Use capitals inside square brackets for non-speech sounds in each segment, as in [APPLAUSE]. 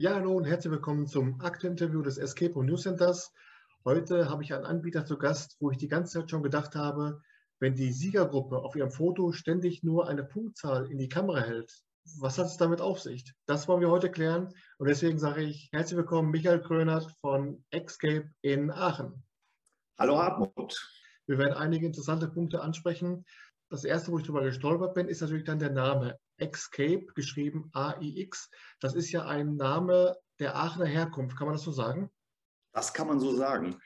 Ja, hallo und herzlich willkommen zum Akteninterview des Escape News Centers. Heute habe ich einen Anbieter zu Gast, wo ich die ganze Zeit schon gedacht habe, wenn die Siegergruppe auf ihrem Foto ständig nur eine Punktzahl in die Kamera hält, was hat es damit auf sich? Das wollen wir heute klären und deswegen sage ich herzlich willkommen Michael Krönert von Escape in Aachen. Hallo Hartmut. Wir werden einige interessante Punkte ansprechen. Das erste, wo ich darüber gestolpert bin, ist natürlich dann der Name. Escape, geschrieben A-I-X. Das ist ja ein Name der Aachener Herkunft. Kann man das so sagen? Das kann man so sagen.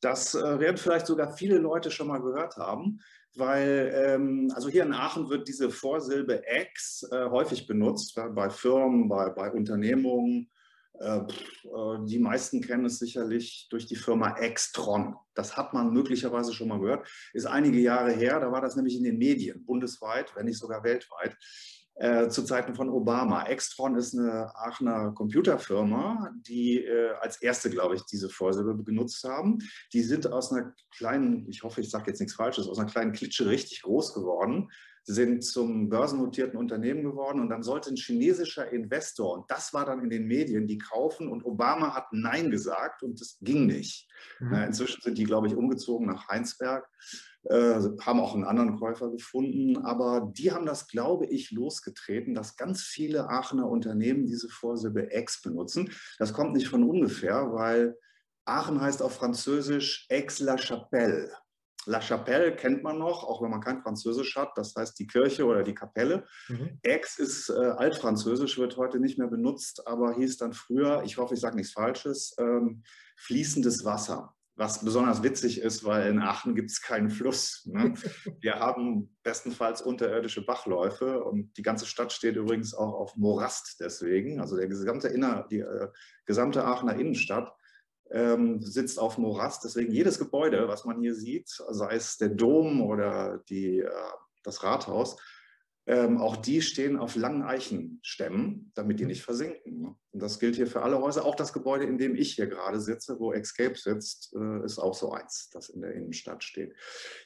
Das äh, werden vielleicht sogar viele Leute schon mal gehört haben, weil ähm, also hier in Aachen wird diese Vorsilbe Ex äh, häufig benutzt, bei Firmen, bei, bei Unternehmungen. Äh, äh, die meisten kennen es sicherlich durch die Firma Extron. Das hat man möglicherweise schon mal gehört. Ist einige Jahre her, da war das nämlich in den Medien, bundesweit, wenn nicht sogar weltweit. Äh, zu Zeiten von Obama. Extron ist eine Aachener Computerfirma, die äh, als erste, glaube ich, diese Vorsilbe genutzt haben. Die sind aus einer kleinen, ich hoffe, ich sage jetzt nichts Falsches, aus einer kleinen Klitsche richtig groß geworden sind zum börsennotierten Unternehmen geworden und dann sollte ein chinesischer Investor, und das war dann in den Medien, die kaufen und Obama hat Nein gesagt und das ging nicht. Mhm. Inzwischen sind die, glaube ich, umgezogen nach Heinsberg, äh, haben auch einen anderen Käufer gefunden, aber die haben das, glaube ich, losgetreten, dass ganz viele Aachener Unternehmen diese Vorsilbe Ex benutzen. Das kommt nicht von ungefähr, weil Aachen heißt auf Französisch Aix-la-Chapelle. La Chapelle kennt man noch, auch wenn man kein Französisch hat, das heißt die Kirche oder die Kapelle. Mhm. Aix ist äh, altfranzösisch, wird heute nicht mehr benutzt, aber hieß dann früher, ich hoffe, ich sage nichts Falsches, ähm, fließendes Wasser. Was besonders witzig ist, weil in Aachen gibt es keinen Fluss. Ne? [LAUGHS] Wir haben bestenfalls unterirdische Bachläufe und die ganze Stadt steht übrigens auch auf Morast deswegen. Also der gesamte Inner, die äh, gesamte Aachener Innenstadt ähm, sitzt auf Morast. Deswegen jedes Gebäude, was man hier sieht, sei es der Dom oder die, äh, das Rathaus, ähm, auch die stehen auf langen Eichenstämmen, damit die nicht versinken. Und das gilt hier für alle Häuser. Auch das Gebäude, in dem ich hier gerade sitze, wo Escape sitzt, äh, ist auch so eins, das in der Innenstadt steht.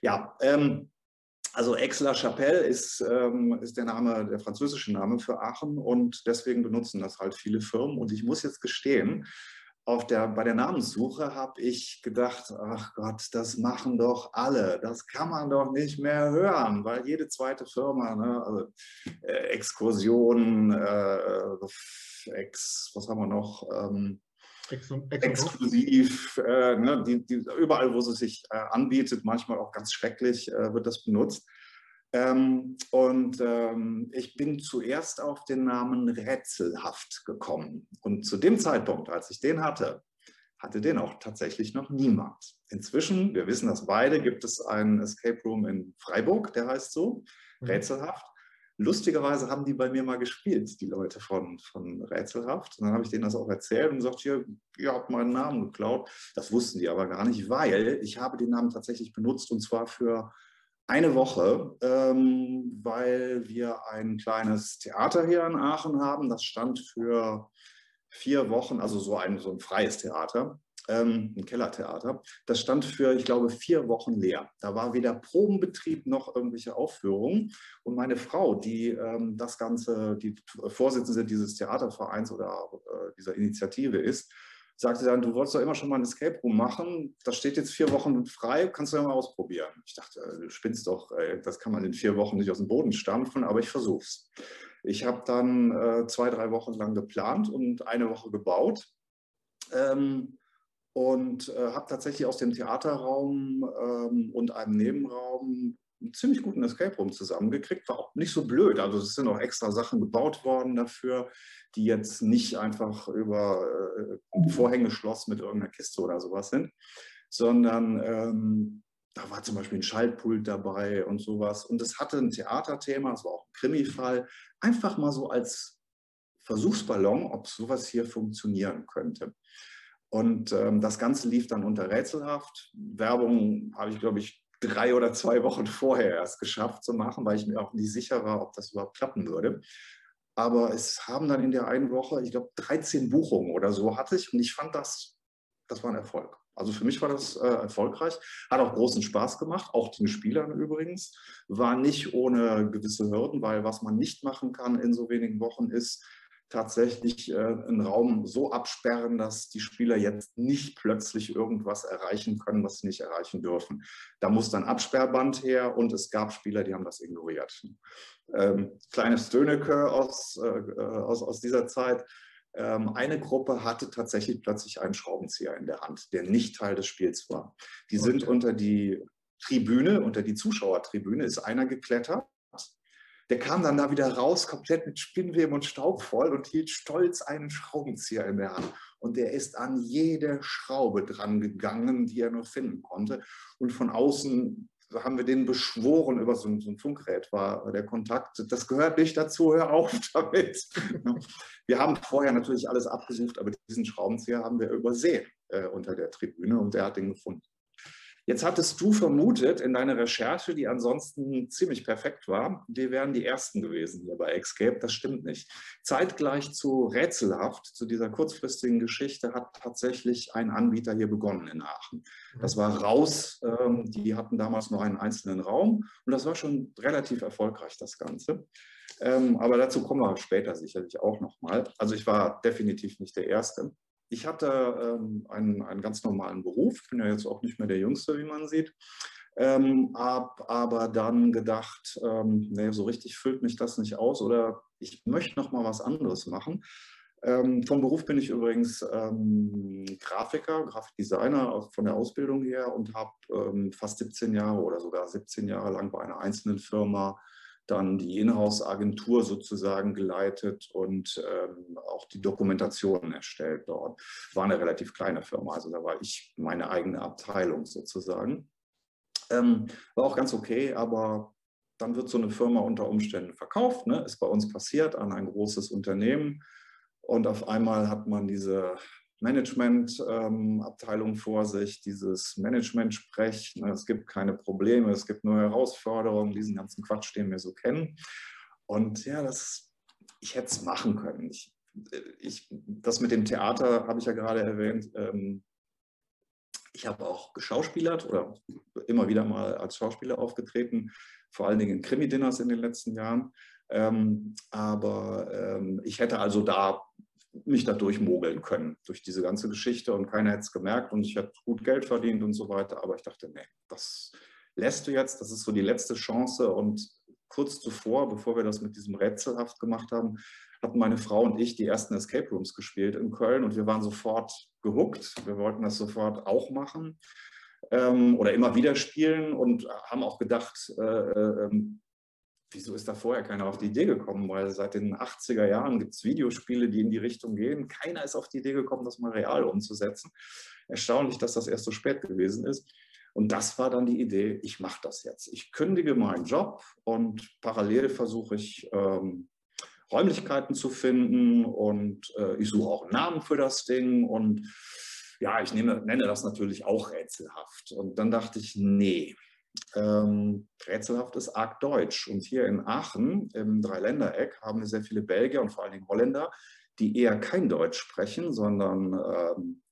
Ja, ähm, also Aix-la-Chapelle ist, ähm, ist der Name, der französische Name für Aachen und deswegen benutzen das halt viele Firmen. Und ich muss jetzt gestehen, auf der, bei der Namenssuche habe ich gedacht, ach Gott, das machen doch alle. Das kann man doch nicht mehr hören, weil jede zweite Firma, ne, also, äh, Exkursionen, äh, Ex, was haben wir noch? Ähm, exklusiv, äh, ne, die, die, überall, wo es sich äh, anbietet, manchmal auch ganz schrecklich, äh, wird das benutzt. Ähm, und ähm, ich bin zuerst auf den Namen Rätselhaft gekommen. Und zu dem Zeitpunkt, als ich den hatte, hatte den auch tatsächlich noch niemand. Inzwischen, wir wissen das beide, gibt es einen Escape Room in Freiburg, der heißt so, mhm. Rätselhaft. Lustigerweise haben die bei mir mal gespielt, die Leute von, von Rätselhaft. Und dann habe ich denen das auch erzählt und gesagt, hier, ihr habt meinen Namen geklaut. Das wussten die aber gar nicht, weil ich habe den Namen tatsächlich benutzt und zwar für eine Woche, ähm, weil wir ein kleines Theater hier in Aachen haben. Das stand für vier Wochen, also so ein, so ein freies Theater, ähm, ein Kellertheater. Das stand für, ich glaube, vier Wochen leer. Da war weder Probenbetrieb noch irgendwelche Aufführungen. Und meine Frau, die ähm, das Ganze, die Vorsitzende dieses Theatervereins oder äh, dieser Initiative ist, sagte dann, du wolltest doch immer schon mal ein Escape Room machen, das steht jetzt vier Wochen frei, kannst du ja mal ausprobieren. Ich dachte, äh, du spinnst doch, das kann man in vier Wochen nicht aus dem Boden stampfen, aber ich versuch's. Ich habe dann äh, zwei, drei Wochen lang geplant und eine Woche gebaut. Ähm, und äh, habe tatsächlich aus dem Theaterraum ähm, und einem Nebenraum ziemlich guten Escape Room zusammengekriegt. War auch nicht so blöd. Also es sind auch extra Sachen gebaut worden dafür, die jetzt nicht einfach über äh, Vorhängeschloss mit irgendeiner Kiste oder sowas sind, sondern ähm, da war zum Beispiel ein Schaltpult dabei und sowas. Und es hatte ein Theaterthema, es war auch ein Krimi-Fall. Einfach mal so als Versuchsballon, ob sowas hier funktionieren könnte. Und ähm, das Ganze lief dann unter Rätselhaft. Werbung habe ich, glaube ich, drei oder zwei Wochen vorher erst geschafft zu machen, weil ich mir auch nicht sicher war, ob das überhaupt klappen würde. Aber es haben dann in der einen Woche, ich glaube, 13 Buchungen oder so hatte ich und ich fand das, das war ein Erfolg. Also für mich war das äh, erfolgreich, hat auch großen Spaß gemacht, auch den Spielern übrigens, war nicht ohne gewisse Hürden, weil was man nicht machen kann in so wenigen Wochen ist, tatsächlich äh, einen Raum so absperren, dass die Spieler jetzt nicht plötzlich irgendwas erreichen können, was sie nicht erreichen dürfen. Da muss dann Absperrband her und es gab Spieler, die haben das ignoriert. Ähm, kleines Döneke aus, äh, aus, aus dieser Zeit. Ähm, eine Gruppe hatte tatsächlich plötzlich einen Schraubenzieher in der Hand, der nicht Teil des Spiels war. Die sind unter die Tribüne, unter die Zuschauertribüne ist einer geklettert der kam dann da wieder raus, komplett mit Spinnweben und Staub voll und hielt stolz einen Schraubenzieher in der Hand. Und der ist an jede Schraube dran gegangen, die er nur finden konnte. Und von außen haben wir den beschworen über so ein, so ein Funkgerät, war der Kontakt. Das gehört nicht dazu, hör auf [LAUGHS] damit. Wir haben vorher natürlich alles abgesucht, aber diesen Schraubenzieher haben wir übersehen äh, unter der Tribüne und der hat den gefunden. Jetzt hattest du vermutet in deiner Recherche, die ansonsten ziemlich perfekt war, wir wären die Ersten gewesen hier bei Escape. Das stimmt nicht. Zeitgleich zu Rätselhaft, zu dieser kurzfristigen Geschichte, hat tatsächlich ein Anbieter hier begonnen in Aachen. Das war Raus. Ähm, die hatten damals nur einen einzelnen Raum und das war schon relativ erfolgreich, das Ganze. Ähm, aber dazu kommen wir später sicherlich auch nochmal. Also ich war definitiv nicht der Erste ich hatte ähm, einen, einen ganz normalen Beruf, bin ja jetzt auch nicht mehr der Jüngste, wie man sieht. Ähm, hab aber dann gedacht, ähm, nee, so richtig füllt mich das nicht aus oder ich möchte noch mal was anderes machen. Ähm, vom Beruf bin ich übrigens ähm, Grafiker, Grafikdesigner von der Ausbildung her und habe ähm, fast 17 Jahre oder sogar 17 Jahre lang bei einer einzelnen Firma dann die Inhouse-Agentur sozusagen geleitet und ähm, auch die Dokumentation erstellt dort. War eine relativ kleine Firma, also da war ich meine eigene Abteilung sozusagen. Ähm, war auch ganz okay, aber dann wird so eine Firma unter Umständen verkauft, ne? ist bei uns passiert an ein großes Unternehmen und auf einmal hat man diese Managementabteilung ähm, vor sich, dieses Management-Sprech. Ne, es gibt keine Probleme, es gibt nur Herausforderungen, diesen ganzen Quatsch, den wir so kennen. Und ja, das, ich hätte es machen können. Ich, ich, das mit dem Theater habe ich ja gerade erwähnt. Ähm, ich habe auch geschauspielert oder immer wieder mal als Schauspieler aufgetreten, vor allen Dingen in Krimi-Dinners in den letzten Jahren. Ähm, aber ähm, ich hätte also da mich da durchmogeln können durch diese ganze Geschichte und keiner hätte es gemerkt und ich hätte gut Geld verdient und so weiter. Aber ich dachte, nee, das lässt du jetzt, das ist so die letzte Chance. Und kurz zuvor, bevor wir das mit diesem Rätselhaft gemacht haben, hatten meine Frau und ich die ersten Escape Rooms gespielt in Köln und wir waren sofort gehuckt. Wir wollten das sofort auch machen ähm, oder immer wieder spielen und haben auch gedacht, äh, äh, ähm, wieso ist da vorher keiner auf die Idee gekommen? Weil seit den 80er Jahren gibt es Videospiele, die in die Richtung gehen. Keiner ist auf die Idee gekommen, das mal real umzusetzen. Erstaunlich, dass das erst so spät gewesen ist. Und das war dann die Idee, ich mache das jetzt. Ich kündige meinen Job und parallel versuche ich ähm, Räumlichkeiten zu finden und äh, ich suche auch einen Namen für das Ding und ja, ich nehme, nenne das natürlich auch rätselhaft. Und dann dachte ich, nee, ähm, rätselhaft ist arg deutsch. Und hier in Aachen, im Dreiländereck, haben wir sehr viele Belgier und vor allen Dingen Holländer, die eher kein Deutsch sprechen, sondern ähm,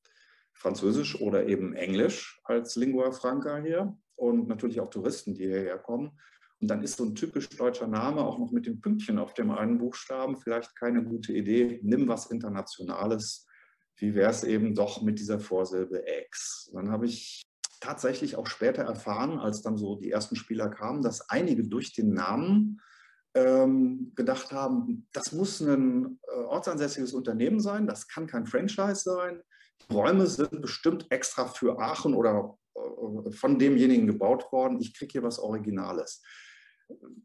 Französisch oder eben Englisch als Lingua Franca hier. Und natürlich auch Touristen, die hierher kommen. Und dann ist so ein typisch deutscher Name auch noch mit dem Pünktchen auf dem einen Buchstaben vielleicht keine gute Idee. Nimm was Internationales. Wie wäre es eben doch mit dieser Vorsilbe X? Dann habe ich tatsächlich auch später erfahren, als dann so die ersten Spieler kamen, dass einige durch den Namen ähm, gedacht haben, das muss ein äh, ortsansässiges Unternehmen sein, das kann kein Franchise sein. Die Räume sind bestimmt extra für Aachen oder äh, von demjenigen gebaut worden. Ich kriege hier was Originales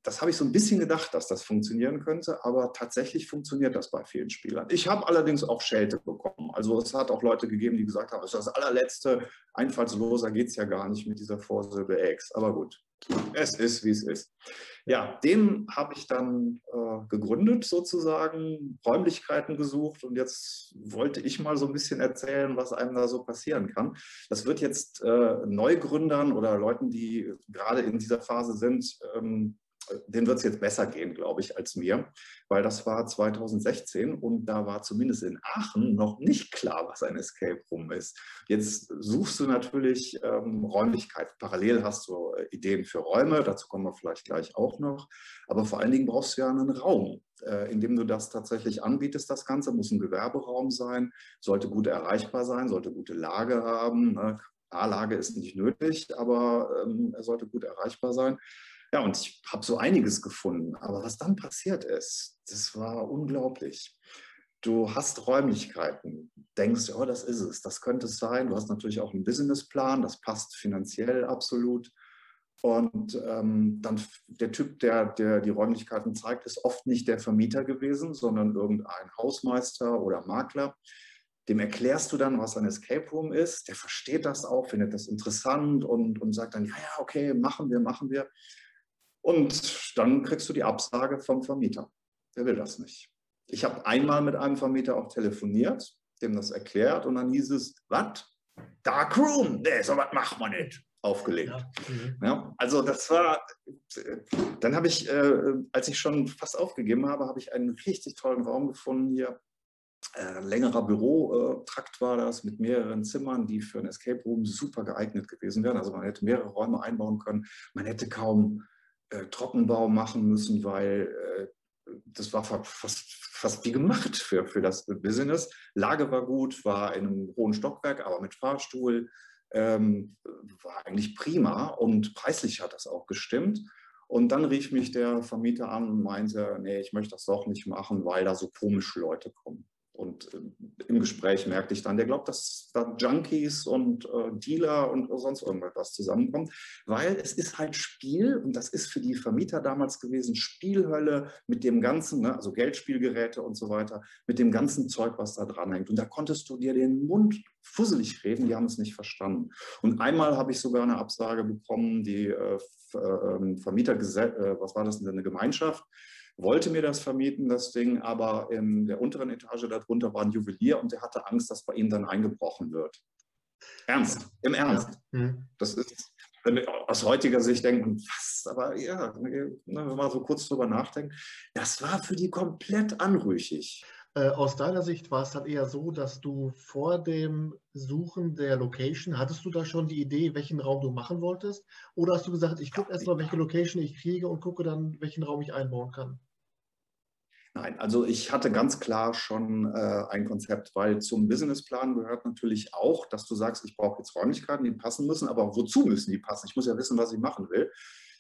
das habe ich so ein bisschen gedacht, dass das funktionieren könnte, aber tatsächlich funktioniert das bei vielen Spielern. Ich habe allerdings auch Schelte bekommen. Also es hat auch Leute gegeben, die gesagt haben, das ist das allerletzte, einfallsloser geht es ja gar nicht mit dieser Vorsilbe X. Aber gut, es ist, wie es ist. Ja, den habe ich dann äh, gegründet sozusagen, Räumlichkeiten gesucht und jetzt wollte ich mal so ein bisschen erzählen, was einem da so passieren kann. Das wird jetzt äh, Neugründern oder Leuten, die gerade in dieser Phase sind, ähm, den wird es jetzt besser gehen, glaube ich, als mir, weil das war 2016 und da war zumindest in Aachen noch nicht klar, was ein Escape Room ist. Jetzt suchst du natürlich ähm, Räumlichkeit. Parallel hast du äh, Ideen für Räume, dazu kommen wir vielleicht gleich auch noch. Aber vor allen Dingen brauchst du ja einen Raum, äh, in dem du das tatsächlich anbietest. Das Ganze muss ein Gewerberaum sein, sollte gut erreichbar sein, sollte gute Lage haben. Ne? A-Lage ist nicht nötig, aber ähm, er sollte gut erreichbar sein. Ja, und ich habe so einiges gefunden. Aber was dann passiert ist, das war unglaublich. Du hast Räumlichkeiten, denkst, oh, das ist es, das könnte es sein. Du hast natürlich auch einen Businessplan, das passt finanziell absolut. Und ähm, dann der Typ, der, der die Räumlichkeiten zeigt, ist oft nicht der Vermieter gewesen, sondern irgendein Hausmeister oder Makler. Dem erklärst du dann, was ein Escape Room ist. Der versteht das auch, findet das interessant und, und sagt dann, ja, ja, okay, machen wir, machen wir. Und dann kriegst du die Absage vom Vermieter. Der will das nicht. Ich habe einmal mit einem Vermieter auch telefoniert, dem das erklärt und dann hieß es, was? Dark Room, nee, so was machen wir nicht. Aufgelegt. Ja. Mhm. Ja, also das war, dann habe ich, äh, als ich schon fast aufgegeben habe, habe ich einen richtig tollen Raum gefunden hier. Äh, ein längerer Bürotrakt war das mit mehreren Zimmern, die für ein Escape Room super geeignet gewesen wären. Also man hätte mehrere Räume einbauen können. Man hätte kaum äh, Trockenbau machen müssen, weil äh, das war fast, fast wie gemacht für, für das Business. Lage war gut, war in einem hohen Stockwerk, aber mit Fahrstuhl. Ähm, war eigentlich prima und preislich hat das auch gestimmt. Und dann rief mich der Vermieter an und meinte, nee, ich möchte das doch nicht machen, weil da so komische Leute kommen. Und äh, im Gespräch merkte ich dann, der glaubt, dass da Junkies und äh, Dealer und sonst irgendwas zusammenkommt, weil es ist halt Spiel und das ist für die Vermieter damals gewesen, Spielhölle mit dem ganzen, ne, also Geldspielgeräte und so weiter, mit dem ganzen Zeug, was da dran hängt. Und da konntest du dir den Mund fusselig reden, die haben es nicht verstanden. Und einmal habe ich sogar eine Absage bekommen, die äh, ähm, Vermieter, äh, was war das denn, eine Gemeinschaft, wollte mir das vermieten, das Ding, aber in der unteren Etage darunter war ein Juwelier und der hatte Angst, dass bei ihm dann eingebrochen wird. Ernst, im Ernst. Mhm. Das ist, wenn wir aus heutiger Sicht denken, was, aber ja, ne, wenn man mal so kurz drüber nachdenkt, das war für die komplett anrüchig. Äh, aus deiner Sicht war es dann eher so, dass du vor dem Suchen der Location, hattest du da schon die Idee, welchen Raum du machen wolltest? Oder hast du gesagt, ich gucke erstmal, welche Location ich kriege und gucke dann, welchen Raum ich einbauen kann? Nein, also ich hatte ganz klar schon äh, ein Konzept, weil zum Businessplan gehört natürlich auch, dass du sagst, ich brauche jetzt Räumlichkeiten, die passen müssen, aber wozu müssen die passen? Ich muss ja wissen, was ich machen will.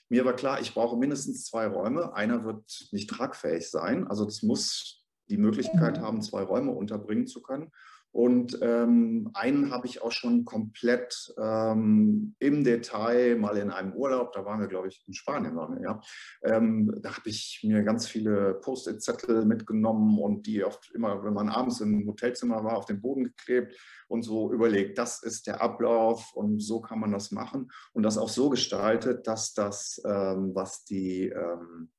Mir war klar, ich brauche mindestens zwei Räume. Einer wird nicht tragfähig sein. Also das muss die Möglichkeit mhm. haben, zwei Räume unterbringen zu können. Und ähm, einen habe ich auch schon komplett ähm, im Detail mal in einem Urlaub, da waren wir, glaube ich, in Spanien waren wir, ja. Ähm, da habe ich mir ganz viele Post-it-Zettel mitgenommen und die oft immer, wenn man abends im Hotelzimmer war, auf den Boden geklebt und so überlegt, das ist der Ablauf und so kann man das machen. Und das auch so gestaltet, dass das, ähm, was die ähm, äh,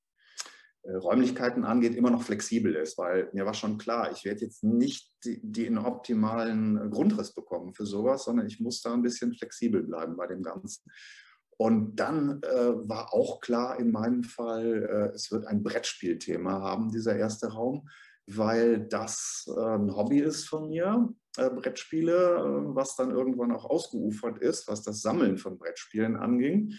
Räumlichkeiten angeht, immer noch flexibel ist, weil mir war schon klar, ich werde jetzt nicht den optimalen Grundriss bekommen für sowas, sondern ich muss da ein bisschen flexibel bleiben bei dem Ganzen. Und dann äh, war auch klar in meinem Fall, äh, es wird ein Brettspielthema haben, dieser erste Raum, weil das äh, ein Hobby ist von mir, äh, Brettspiele, äh, was dann irgendwann auch ausgeufert ist, was das Sammeln von Brettspielen anging.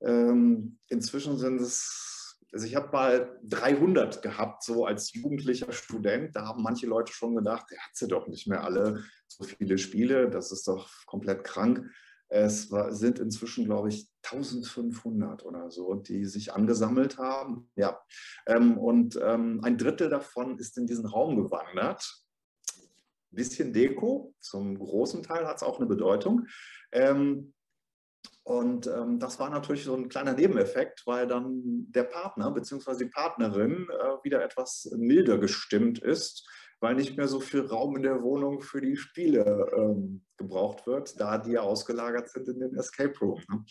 Ähm, inzwischen sind es also ich habe mal 300 gehabt, so als jugendlicher Student. Da haben manche Leute schon gedacht, der hat sie doch nicht mehr alle so viele Spiele. Das ist doch komplett krank. Es war, sind inzwischen, glaube ich, 1500 oder so, die sich angesammelt haben. Ja, ähm, und ähm, ein Drittel davon ist in diesen Raum gewandert. Ein bisschen Deko, zum großen Teil hat es auch eine Bedeutung. Ähm, und ähm, das war natürlich so ein kleiner Nebeneffekt, weil dann der Partner bzw. die Partnerin äh, wieder etwas milder gestimmt ist, weil nicht mehr so viel Raum in der Wohnung für die Spiele ähm, gebraucht wird, da die ja ausgelagert sind in den Escape Room. Ne?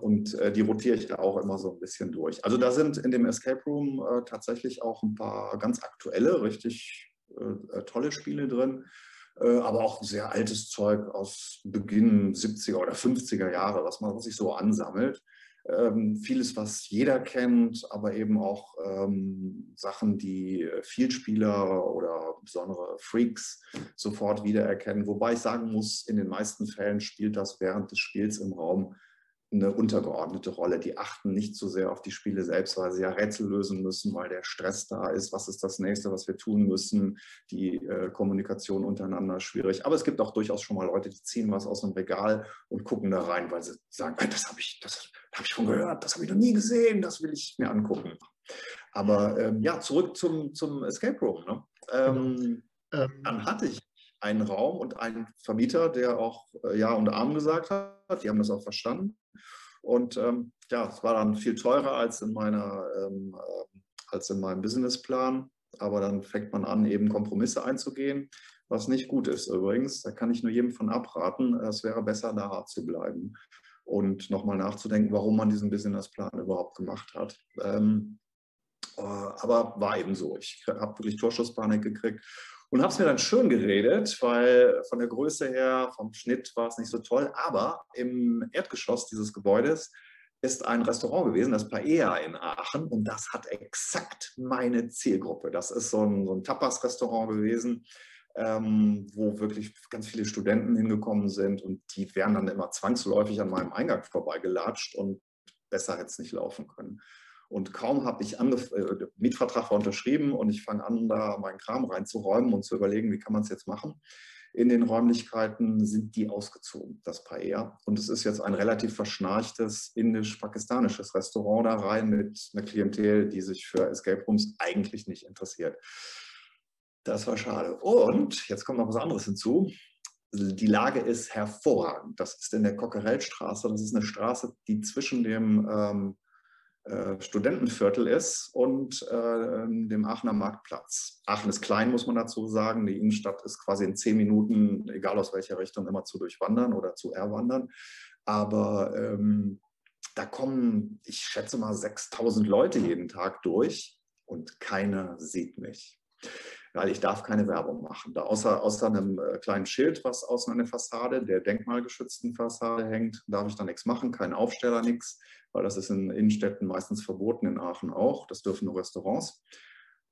Und äh, die rotiere ich da auch immer so ein bisschen durch. Also da sind in dem Escape Room äh, tatsächlich auch ein paar ganz aktuelle, richtig äh, tolle Spiele drin. Äh, aber auch sehr altes Zeug aus Beginn 70er oder 50er Jahre, was man sich so ansammelt. ähm, vieles, was jeder kennt, aber eben auch ähm, Sachen, die Vielspieler oder besondere Freaks sofort wiedererkennen. Wobei ich sagen muss, in den meisten Fällen spielt das während des Spiels im Raum eine untergeordnete Rolle. Die achten nicht so sehr auf die Spiele selbst, weil sie ja Rätsel lösen müssen, weil der Stress da ist. Was ist das nächste, was wir tun müssen? Die äh, Kommunikation untereinander ist schwierig. Aber es gibt auch durchaus schon mal Leute, die ziehen was aus dem Regal und gucken da rein, weil sie sagen, das habe ich, das habe ich schon gehört, das habe ich noch nie gesehen, das will ich mir angucken. Aber ähm, ja, zurück zum, zum Escape Room. Ne? Ähm, ähm, dann hatte ich einen Raum und einen Vermieter, der auch äh, Ja und Arm gesagt hat. Die haben das auch verstanden. Und ähm, ja, es war dann viel teurer als in, meiner, ähm, äh, als in meinem Businessplan. Aber dann fängt man an, eben Kompromisse einzugehen, was nicht gut ist übrigens. Da kann ich nur jedem von abraten. Es wäre besser, da hart zu bleiben und nochmal nachzudenken, warum man diesen Businessplan überhaupt gemacht hat. Ähm, äh, aber war eben so. Ich habe wirklich Torschusspanik gekriegt und habe es mir dann schön geredet, weil von der Größe her, vom Schnitt war es nicht so toll. Aber im Erdgeschoss dieses Gebäudes ist ein Restaurant gewesen, das Paella in Aachen. Und das hat exakt meine Zielgruppe. Das ist so ein, so ein Tapas-Restaurant gewesen, ähm, wo wirklich ganz viele Studenten hingekommen sind. Und die wären dann immer zwangsläufig an meinem Eingang vorbeigelatscht und besser hätte es nicht laufen können. Und kaum habe ich angef äh, Mietvertrag war unterschrieben und ich fange an, da meinen Kram reinzuräumen und zu überlegen, wie kann man es jetzt machen. In den Räumlichkeiten sind die ausgezogen, das Paella. Und es ist jetzt ein relativ verschnarchtes indisch-pakistanisches Restaurant da rein mit einer Klientel, die sich für Escape Rooms eigentlich nicht interessiert. Das war schade. Und jetzt kommt noch was anderes hinzu. Die Lage ist hervorragend. Das ist in der Cockerellstraße. Das ist eine Straße, die zwischen dem ähm, äh, Studentenviertel ist und äh, dem Aachener Marktplatz. Aachen ist klein, muss man dazu sagen. Die Innenstadt ist quasi in zehn Minuten, egal aus welcher Richtung, immer zu durchwandern oder zu erwandern. Aber ähm, da kommen, ich schätze mal, 6000 Leute jeden Tag durch und keiner sieht mich weil ich darf keine Werbung machen. Da außer, außer einem äh, kleinen Schild, was außen an der Fassade, der denkmalgeschützten Fassade hängt, darf ich da nichts machen, kein Aufsteller, nichts, weil das ist in Innenstädten meistens verboten, in Aachen auch. Das dürfen nur Restaurants.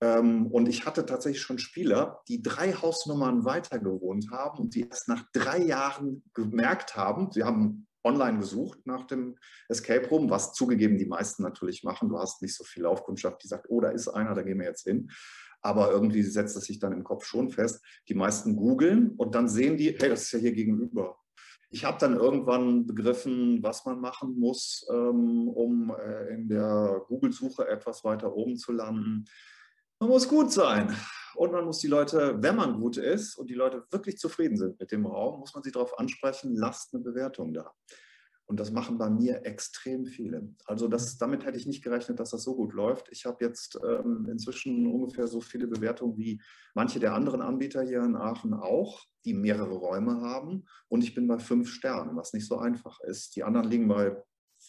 Ähm, und ich hatte tatsächlich schon Spieler, die drei Hausnummern weiter gewohnt haben und die erst nach drei Jahren gemerkt haben, sie haben online gesucht nach dem Escape Room, was zugegeben die meisten natürlich machen. Du hast nicht so viel Laufkundschaft, die sagt, oh, da ist einer, da gehen wir jetzt hin aber irgendwie setzt es sich dann im Kopf schon fest. Die meisten googeln und dann sehen die, hey, das ist ja hier gegenüber. Ich habe dann irgendwann begriffen, was man machen muss, ähm, um äh, in der Google-Suche etwas weiter oben zu landen. Man muss gut sein. Und man muss die Leute, wenn man gut ist und die Leute wirklich zufrieden sind mit dem Raum, muss man sie darauf ansprechen, lasst eine Bewertung da. Und das machen bei mir extrem viele. Also das, damit hätte ich nicht gerechnet, dass das so gut läuft. Ich habe jetzt ähm, inzwischen ungefähr so viele Bewertungen wie manche der anderen Anbieter hier in Aachen auch, die mehrere Räume haben. Und ich bin bei fünf Sternen, was nicht so einfach ist. Die anderen liegen bei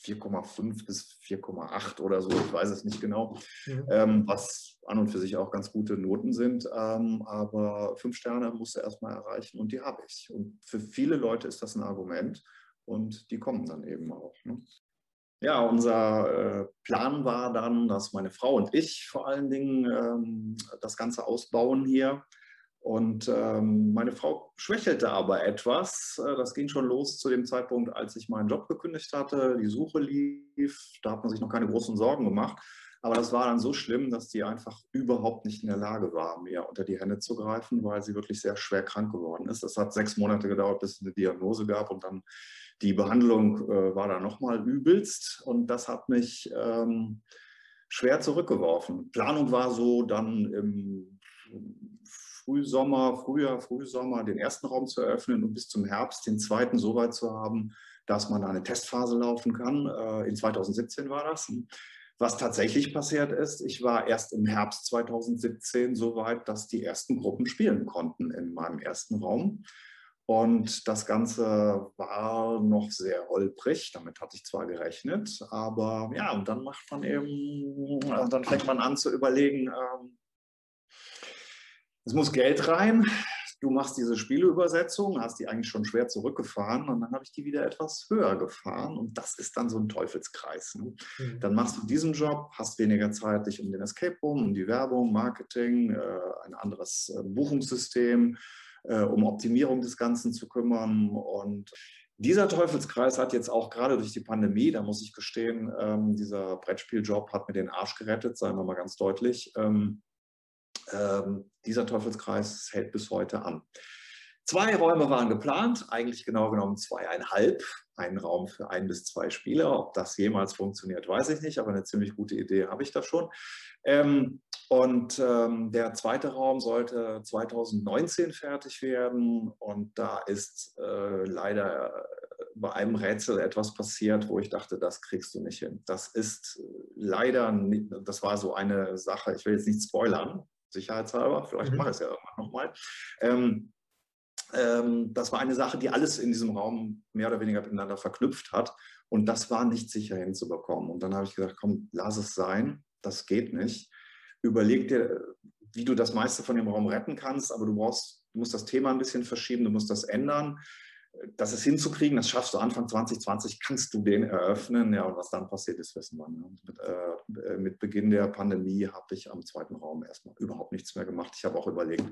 4,5 bis 4,8 oder so, ich weiß es nicht genau, mhm. ähm, was an und für sich auch ganz gute Noten sind. Ähm, aber fünf Sterne musst du erstmal erreichen und die habe ich. Und für viele Leute ist das ein Argument und die kommen dann eben auch. Ne? Ja, unser äh, Plan war dann, dass meine Frau und ich vor allen Dingen ähm, das Ganze ausbauen hier. Und ähm, meine Frau schwächelte aber etwas. Äh, das ging schon los zu dem Zeitpunkt, als ich meinen Job gekündigt hatte. Die Suche lief. Da hat man sich noch keine großen Sorgen gemacht. Aber das war dann so schlimm, dass die einfach überhaupt nicht in der Lage war, mir unter die Hände zu greifen, weil sie wirklich sehr schwer krank geworden ist. Das hat sechs Monate gedauert, bis es eine Diagnose gab und dann die Behandlung äh, war dann nochmal übelst und das hat mich ähm, schwer zurückgeworfen. Planung war so, dann im Frühsommer, Frühjahr, Frühsommer den ersten Raum zu eröffnen und bis zum Herbst den zweiten so weit zu haben, dass man da eine Testphase laufen kann. Äh, in 2017 war das. Was tatsächlich passiert ist, ich war erst im Herbst 2017 so weit, dass die ersten Gruppen spielen konnten in meinem ersten Raum. Und das Ganze war noch sehr holprig, damit hatte ich zwar gerechnet, aber ja, und dann macht man eben, dann fängt man an zu überlegen, ähm, es muss Geld rein, du machst diese Spieleübersetzung, hast die eigentlich schon schwer zurückgefahren und dann habe ich die wieder etwas höher gefahren und das ist dann so ein Teufelskreis. Ne? Mhm. Dann machst du diesen Job, hast weniger Zeit, dich um den Escape Room, um die Werbung, Marketing, äh, ein anderes äh, Buchungssystem, äh, um Optimierung des Ganzen zu kümmern und dieser Teufelskreis hat jetzt auch gerade durch die Pandemie, da muss ich gestehen, ähm, dieser Brettspieljob hat mir den Arsch gerettet, sagen wir mal ganz deutlich. Ähm, ähm, dieser Teufelskreis hält bis heute an. Zwei Räume waren geplant, eigentlich genau genommen zweieinhalb. Ein Raum für ein bis zwei Spieler. Ob das jemals funktioniert, weiß ich nicht, aber eine ziemlich gute Idee habe ich da schon. Ähm, und ähm, der zweite Raum sollte 2019 fertig werden. Und da ist äh, leider äh, bei einem Rätsel etwas passiert, wo ich dachte, das kriegst du nicht hin. Das ist äh, leider, das war so eine Sache, ich will jetzt nicht spoilern, sicherheitshalber, vielleicht mhm. mache ich es ja irgendwann nochmal. Ähm, ähm, das war eine Sache, die alles in diesem Raum mehr oder weniger miteinander verknüpft hat. Und das war nicht sicher hinzubekommen. Und dann habe ich gesagt, komm, lass es sein, das geht nicht. Überleg dir, wie du das meiste von dem Raum retten kannst, aber du brauchst, du musst das Thema ein bisschen verschieben, du musst das ändern das ist hinzukriegen, das schaffst du Anfang 2020, kannst du den eröffnen. Ja, und was dann passiert ist, wissen wir. Ne? Mit, äh, mit, Beginn der Pandemie habe ich am zweiten Raum erstmal überhaupt nichts mehr gemacht. Ich habe auch überlegt,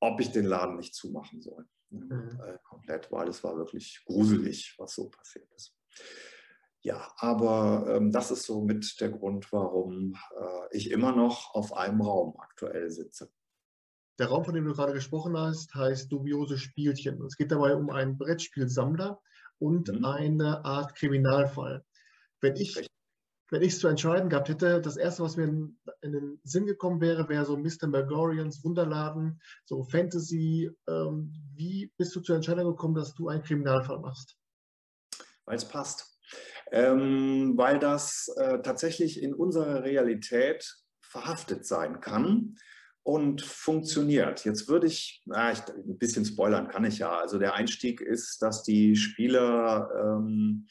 ob ich den Laden nicht zumachen soll. Ne? Mhm. Äh, komplett, weil es war wirklich gruselig, was so passiert ist. Ja, aber ähm, das ist so mit der Grund, warum äh, ich immer noch auf einem Raum aktuell sitze. Der Raum, von dem du gerade gesprochen hast, heißt dubiose Spielchen. Es geht dabei um einen Brettspielsammler und mhm. eine Art Kriminalfall. Wenn ich wenn ich es zu entscheiden gehabt hätte, das erste, was mir in, in, den Sinn gekommen wäre, wäre so Mr. Megorians Wunderladen, so Fantasy. Ähm, wie bist du zur Entscheidung gekommen, dass du einen Kriminalfall machst? Weil es passt. Ähm, weil das äh, tatsächlich in unserer Realität verhaftet sein kann und funktioniert. Jetzt würde ich, na, ich, ein bisschen spoilern kann ich ja. Also der Einstieg ist, dass die Spieler ähm,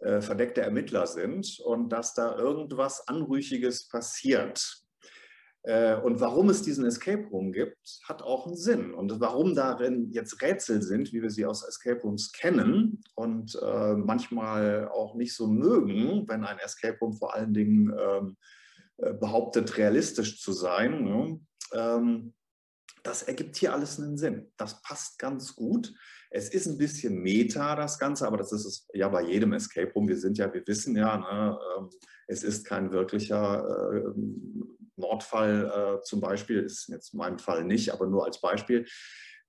äh, verdeckte Ermittler sind und dass da irgendwas Anrüchiges passiert. Äh, und warum es diesen Escape Room gibt, hat auch einen Sinn. Und warum darin jetzt Rätsel sind, wie wir sie aus Escape Rooms kennen und äh, manchmal auch nicht so mögen, wenn ein Escape Room vor allen Dingen ähm, äh, behauptet, realistisch zu sein. Ne? Ähm, das ergibt hier alles einen Sinn. Das passt ganz gut. Es ist ein bisschen Meta, das Ganze, aber das ist es ja bei jedem Escape Room. Wir sind ja, wir wissen ja, ne, ähm, es ist kein wirklicher äh, Mordfall äh, zum Beispiel, ist jetzt in meinem Fall nicht, aber nur als Beispiel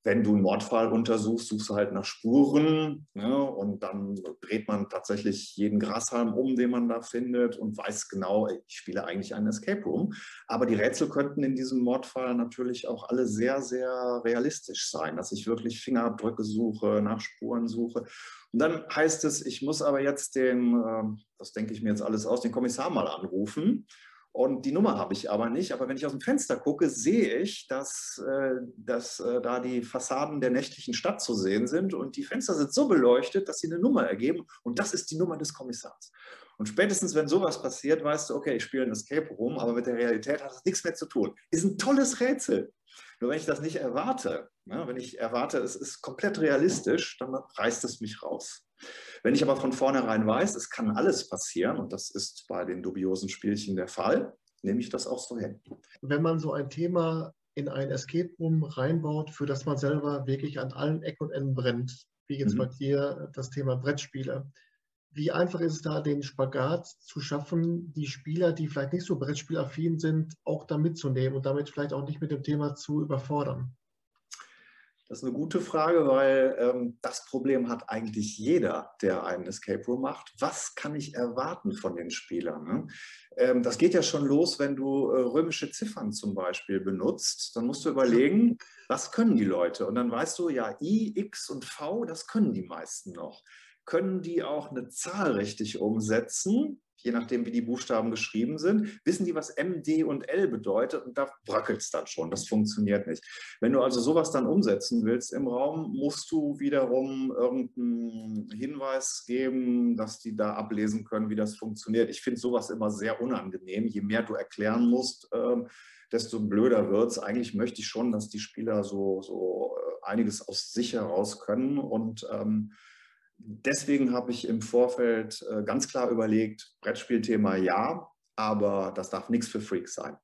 wenn du einen Mordfall untersuchst, suchst du halt nach Spuren ne, und dann dreht man tatsächlich jeden Grashalm um, den man da findet und weiß genau, ich spiele eigentlich einen Escape Room. Aber die Rätsel könnten in diesem Mordfall natürlich auch alle sehr, sehr realistisch sein, dass ich wirklich Fingerabdrücke suche, nach Spuren suche. Und dann heißt es, ich muss aber jetzt den, ähm, das denke ich mir jetzt alles aus, den Kommissar mal anrufen und die Nummer habe ich aber nicht. Aber wenn ich aus dem Fenster gucke, sehe ich, dass, äh, dass äh, da die Fassaden der nächtlichen Stadt zu sehen sind. Und die Fenster sind so beleuchtet, dass sie eine Nummer ergeben. Und das ist die Nummer des Kommissars. Und spätestens, wenn sowas passiert, weißt du, okay, ich spiele ein Escape Room, aber mit der Realität hat das nichts mehr zu tun. Ist ein tolles Rätsel. Nur wenn ich das nicht erwarte, ne, wenn ich erwarte, es ist komplett realistisch, dann reißt es mich raus. Wenn ich aber von vornherein weiß, es kann alles passieren, und das ist bei den dubiosen Spielchen der Fall, nehme ich das auch so hin. Wenn man so ein Thema in ein Escape Room reinbaut, für das man selber wirklich an allen Ecken und Enden brennt, wie jetzt mhm. bei dir das Thema Brettspiele, wie einfach ist es da, den Spagat zu schaffen, die Spieler, die vielleicht nicht so Brettspielaffin sind, auch da mitzunehmen und damit vielleicht auch nicht mit dem Thema zu überfordern? Das ist eine gute Frage, weil ähm, das Problem hat eigentlich jeder, der einen Escape Room macht. Was kann ich erwarten von den Spielern? Ne? Ähm, das geht ja schon los, wenn du äh, römische Ziffern zum Beispiel benutzt. Dann musst du überlegen, was können die Leute? Und dann weißt du, ja, I, X und V, das können die meisten noch. Können die auch eine Zahl richtig umsetzen, je nachdem, wie die Buchstaben geschrieben sind, wissen die, was M, D und L bedeutet und da bröckelt es dann schon. Das funktioniert nicht. Wenn du also sowas dann umsetzen willst im Raum, musst du wiederum irgendeinen Hinweis geben, dass die da ablesen können, wie das funktioniert. Ich finde sowas immer sehr unangenehm. Je mehr du erklären musst, ähm, desto blöder wird es. Eigentlich möchte ich schon, dass die Spieler so, so äh, einiges aus sich heraus können und ähm, deswegen habe ich im Vorfeld äh, ganz klar überlegt, Brettspielthema ja, aber das darf nichts für Freaks sein.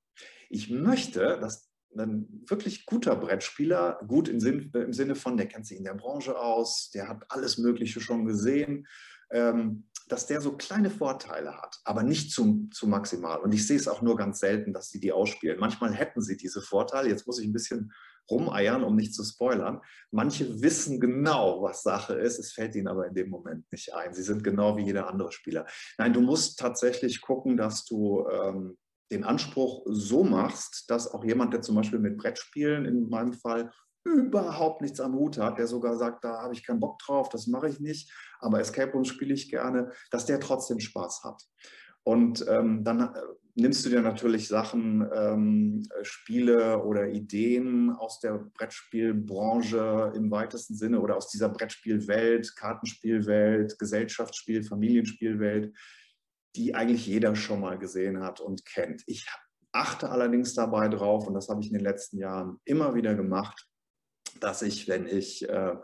Ich möchte, dass ein wirklich guter Brettspieler, gut im, Sinn, im Sinne von, der kennt sich in der Branche aus, der hat alles Mögliche schon gesehen, ähm, dass der so kleine Vorteile hat, aber nicht zu, zu maximal. Und ich sehe es auch nur ganz selten, dass sie die ausspielen. Manchmal hätten sie diese Vorteile. Jetzt muss ich ein bisschen rumeiern, um nicht zu spoilern. Manche wissen genau, was Sache ist, es fällt ihnen aber in dem Moment nicht ein. Sie sind genau wie jeder andere Spieler. Nein, du musst tatsächlich gucken, dass du ähm, den Anspruch so machst, dass auch jemand, der zum Beispiel mit Brettspielen in meinem Fall überhaupt nichts am Hut hat, der sogar sagt, da habe ich keinen Bock drauf, das mache ich nicht, aber Escape Room spiele ich gerne, dass der trotzdem Spaß hat. Und ähm, dann äh, nimmst du dir natürlich Sachen, ähm, Spiele oder Ideen aus der Brettspielbranche im weitesten Sinne oder aus dieser Brettspielwelt, Kartenspielwelt, Gesellschaftsspiel, Familienspielwelt, die eigentlich jeder schon mal gesehen hat und kennt. Ich achte allerdings dabei drauf, und das habe ich in den letzten Jahren immer wieder gemacht, dass ich, wenn ich äh,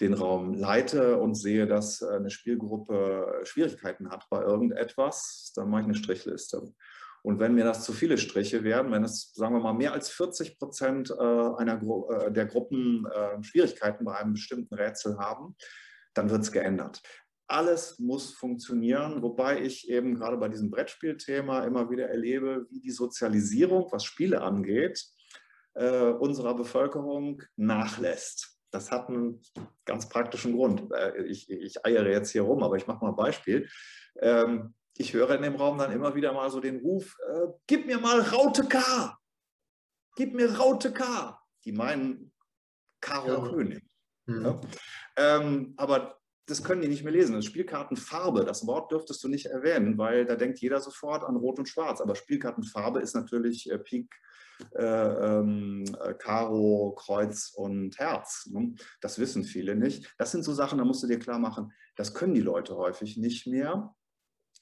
den Raum leite und sehe, dass äh, eine Spielgruppe Schwierigkeiten hat bei irgendetwas, dann mache ich eine Strichliste. Und wenn mir das zu viele Striche werden, wenn es, sagen wir mal, mehr als 40 Prozent äh, einer Gru der Gruppen Schwierigkeiten bei einem bestimmten Rätsel haben, dann wird es geändert. Alles muss funktionieren, wobei ich eben gerade bei diesem Brettspielthema immer wieder erlebe, wie die Sozialisierung, was Spiele angeht, äh, unserer Bevölkerung nachlässt. Das hat einen ganz praktischen Grund. Äh, ich, ich eiere jetzt hier rum, aber ich mache mal ein Beispiel. Ähm, ich höre in dem Raum dann immer wieder mal so den Ruf, äh, gib mir mal Raute K. Gib mir Raute K. Die meinen Karo ja. König. Mhm. Ja? Ähm, aber das können die nicht mehr lesen. Das Spielkartenfarbe, das Wort dürftest du nicht erwähnen, weil da denkt jeder sofort an Rot und Schwarz. Aber Spielkartenfarbe ist natürlich äh, Pik, äh, ähm, äh, Karo, Kreuz und Herz. Ne? Das wissen viele nicht. Das sind so Sachen, da musst du dir klar machen, das können die Leute häufig nicht mehr.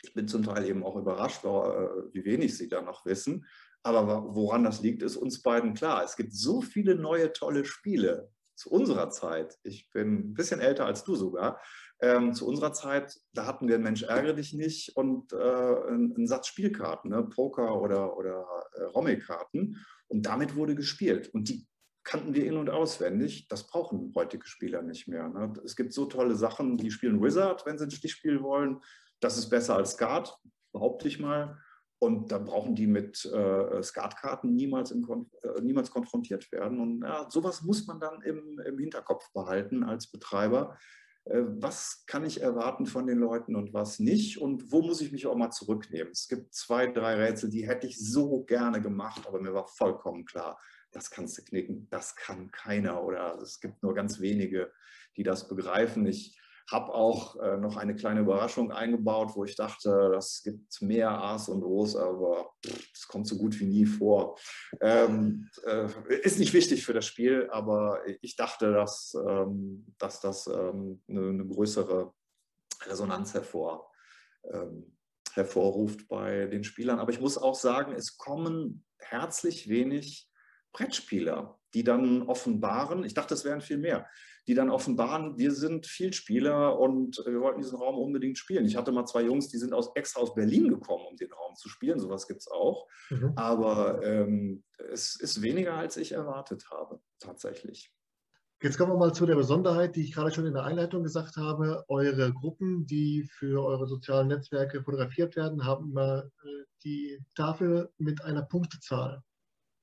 Ich bin zum Teil eben auch überrascht, äh, wie wenig sie da noch wissen. Aber woran das liegt, ist uns beiden klar. Es gibt so viele neue, tolle Spiele zu unserer Zeit. Ich bin ein bisschen älter als du sogar. Ähm, zu unserer Zeit, da hatten wir Mensch ärgere dich nicht und äh, einen Satz Spielkarten, ne? Poker oder, oder äh, Rommelkarten. Und damit wurde gespielt. Und die kannten wir in- und auswendig. Das brauchen heutige Spieler nicht mehr. Ne? Es gibt so tolle Sachen, die spielen Wizard, wenn sie ein Stichspiel wollen. Das ist besser als Skat, behaupte ich mal. Und da brauchen die mit äh, Skatkarten niemals, im, äh, niemals konfrontiert werden. Und ja, sowas muss man dann im, im Hinterkopf behalten als Betreiber. Äh, was kann ich erwarten von den Leuten und was nicht? Und wo muss ich mich auch mal zurücknehmen? Es gibt zwei, drei Rätsel, die hätte ich so gerne gemacht, aber mir war vollkommen klar, das kannst du knicken, das kann keiner oder es gibt nur ganz wenige, die das begreifen. Ich habe auch äh, noch eine kleine Überraschung eingebaut, wo ich dachte, das gibt mehr A's und O's, aber es kommt so gut wie nie vor. Ähm, äh, ist nicht wichtig für das Spiel, aber ich dachte, dass, ähm, dass das ähm, eine, eine, größere Resonanz hervor, ähm, hervorruft bei den Spielern. Aber ich muss auch sagen, es kommen herzlich wenig Brettspieler, die dann offenbaren, ich dachte, es wären viel mehr, die dann offenbaren, wir sind Vielspieler und wir wollten diesen Raum unbedingt spielen. Ich hatte mal zwei Jungs, die sind aus, extra aus Berlin gekommen, um den Raum zu spielen. Sowas gibt es auch. Mhm. Aber ähm, es ist weniger, als ich erwartet habe, tatsächlich. Jetzt kommen wir mal zu der Besonderheit, die ich gerade schon in der Einleitung gesagt habe. Eure Gruppen, die für eure sozialen Netzwerke fotografiert werden, haben immer äh, die Tafel mit einer Punktezahl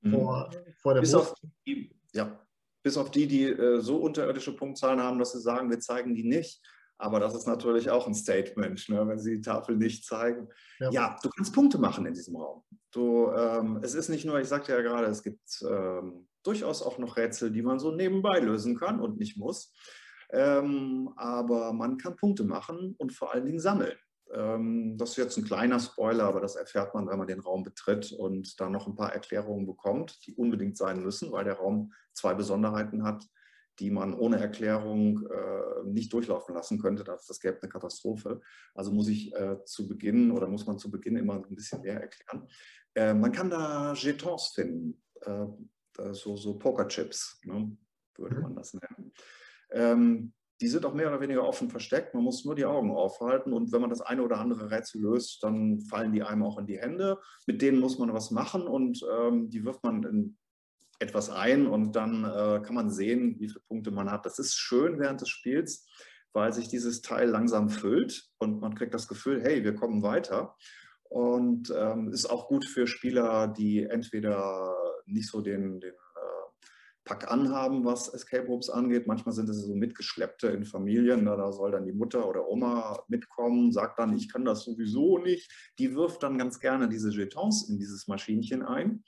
mhm. vor, vor der Bis Brust. Auf, ja, bis auf die, die äh, so unterirdische Punktzahlen haben, dass sie sagen, wir zeigen die nicht. Aber das ist natürlich auch ein Statement, ne, wenn sie die Tafel nicht zeigen. Ja. ja. du kannst Punkte machen in diesem Raum. Du, ähm, es ist nicht nur, ich sagte ja gerade, es gibt ähm, durchaus auch noch Rätsel, die man so nebenbei lösen kann und nicht muss. Ähm, aber man kann Punkte machen und vor allen Dingen sammeln. Ähm, das ist jetzt ein kleiner Spoiler, aber das erfährt man, wenn man den Raum betritt und dann noch ein paar Erklärungen bekommt, die unbedingt sein müssen, weil der Raum zwei Besonderheiten hat, die man ohne Erklärung äh, nicht durchlaufen lassen könnte. Das, das gäbe eine Katastrophe. Also muss ich äh, zu Beginn oder muss man zu Beginn immer ein bisschen mehr erklären. Äh, man kann da Jetons finden, so, so Pokerchips, ne, würde mhm. man das nennen. Ähm, die sind auch mehr oder weniger offen versteckt. Man muss nur die Augen aufhalten und wenn man das eine oder andere Rätsel löst, dann fallen die einem auch in die Hände. Mit denen muss man was machen und ähm, die wirft man in etwas ein und dann äh, kann man sehen, wie viele Punkte man hat. Das ist schön während des Spiels, weil sich dieses Teil langsam füllt und man kriegt das Gefühl, hey, wir kommen weiter. Und ähm, ist auch gut für Spieler, die entweder nicht so den, den Pack anhaben, was Escape Rooms angeht. Manchmal sind es so Mitgeschleppte in Familien. Da, da soll dann die Mutter oder Oma mitkommen, sagt dann, ich kann das sowieso nicht. Die wirft dann ganz gerne diese Jetons in dieses Maschinchen ein.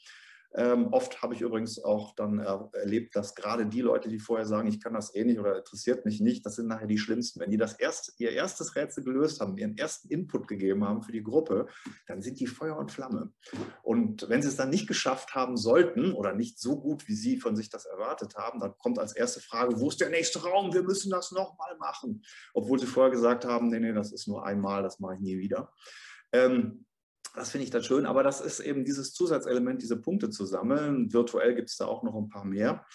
Ähm, oft habe ich übrigens auch dann er erlebt, dass gerade die Leute, die vorher sagen, ich kann das eh nicht oder interessiert mich nicht, das sind nachher die schlimmsten. Wenn die das erst, ihr erstes Rätsel gelöst haben, ihren ersten Input gegeben haben für die Gruppe, dann sind die Feuer und Flamme. Und wenn sie es dann nicht geschafft haben sollten oder nicht so gut, wie sie von sich das erwartet haben, dann kommt als erste Frage, wo ist der nächste Raum? Wir müssen das nochmal machen. Obwohl sie vorher gesagt haben, nee, nee, das ist nur einmal, das mache ich nie wieder. Ähm, das finde ich dann schön, aber das ist eben dieses Zusatzelement, diese Punkte zu sammeln. Virtuell gibt es da auch noch ein paar mehr.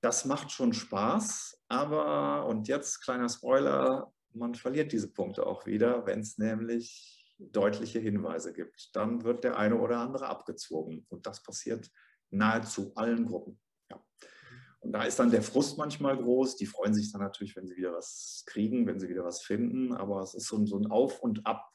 Das macht schon Spaß, aber, und jetzt kleiner Spoiler, man verliert diese Punkte auch wieder, wenn es nämlich deutliche Hinweise gibt. Dann wird der eine oder andere abgezogen und das passiert nahezu allen Gruppen. Ja. Und da ist dann der Frust manchmal groß. Die freuen sich dann natürlich, wenn sie wieder was kriegen, wenn sie wieder was finden, aber es ist so ein, so ein Auf und Ab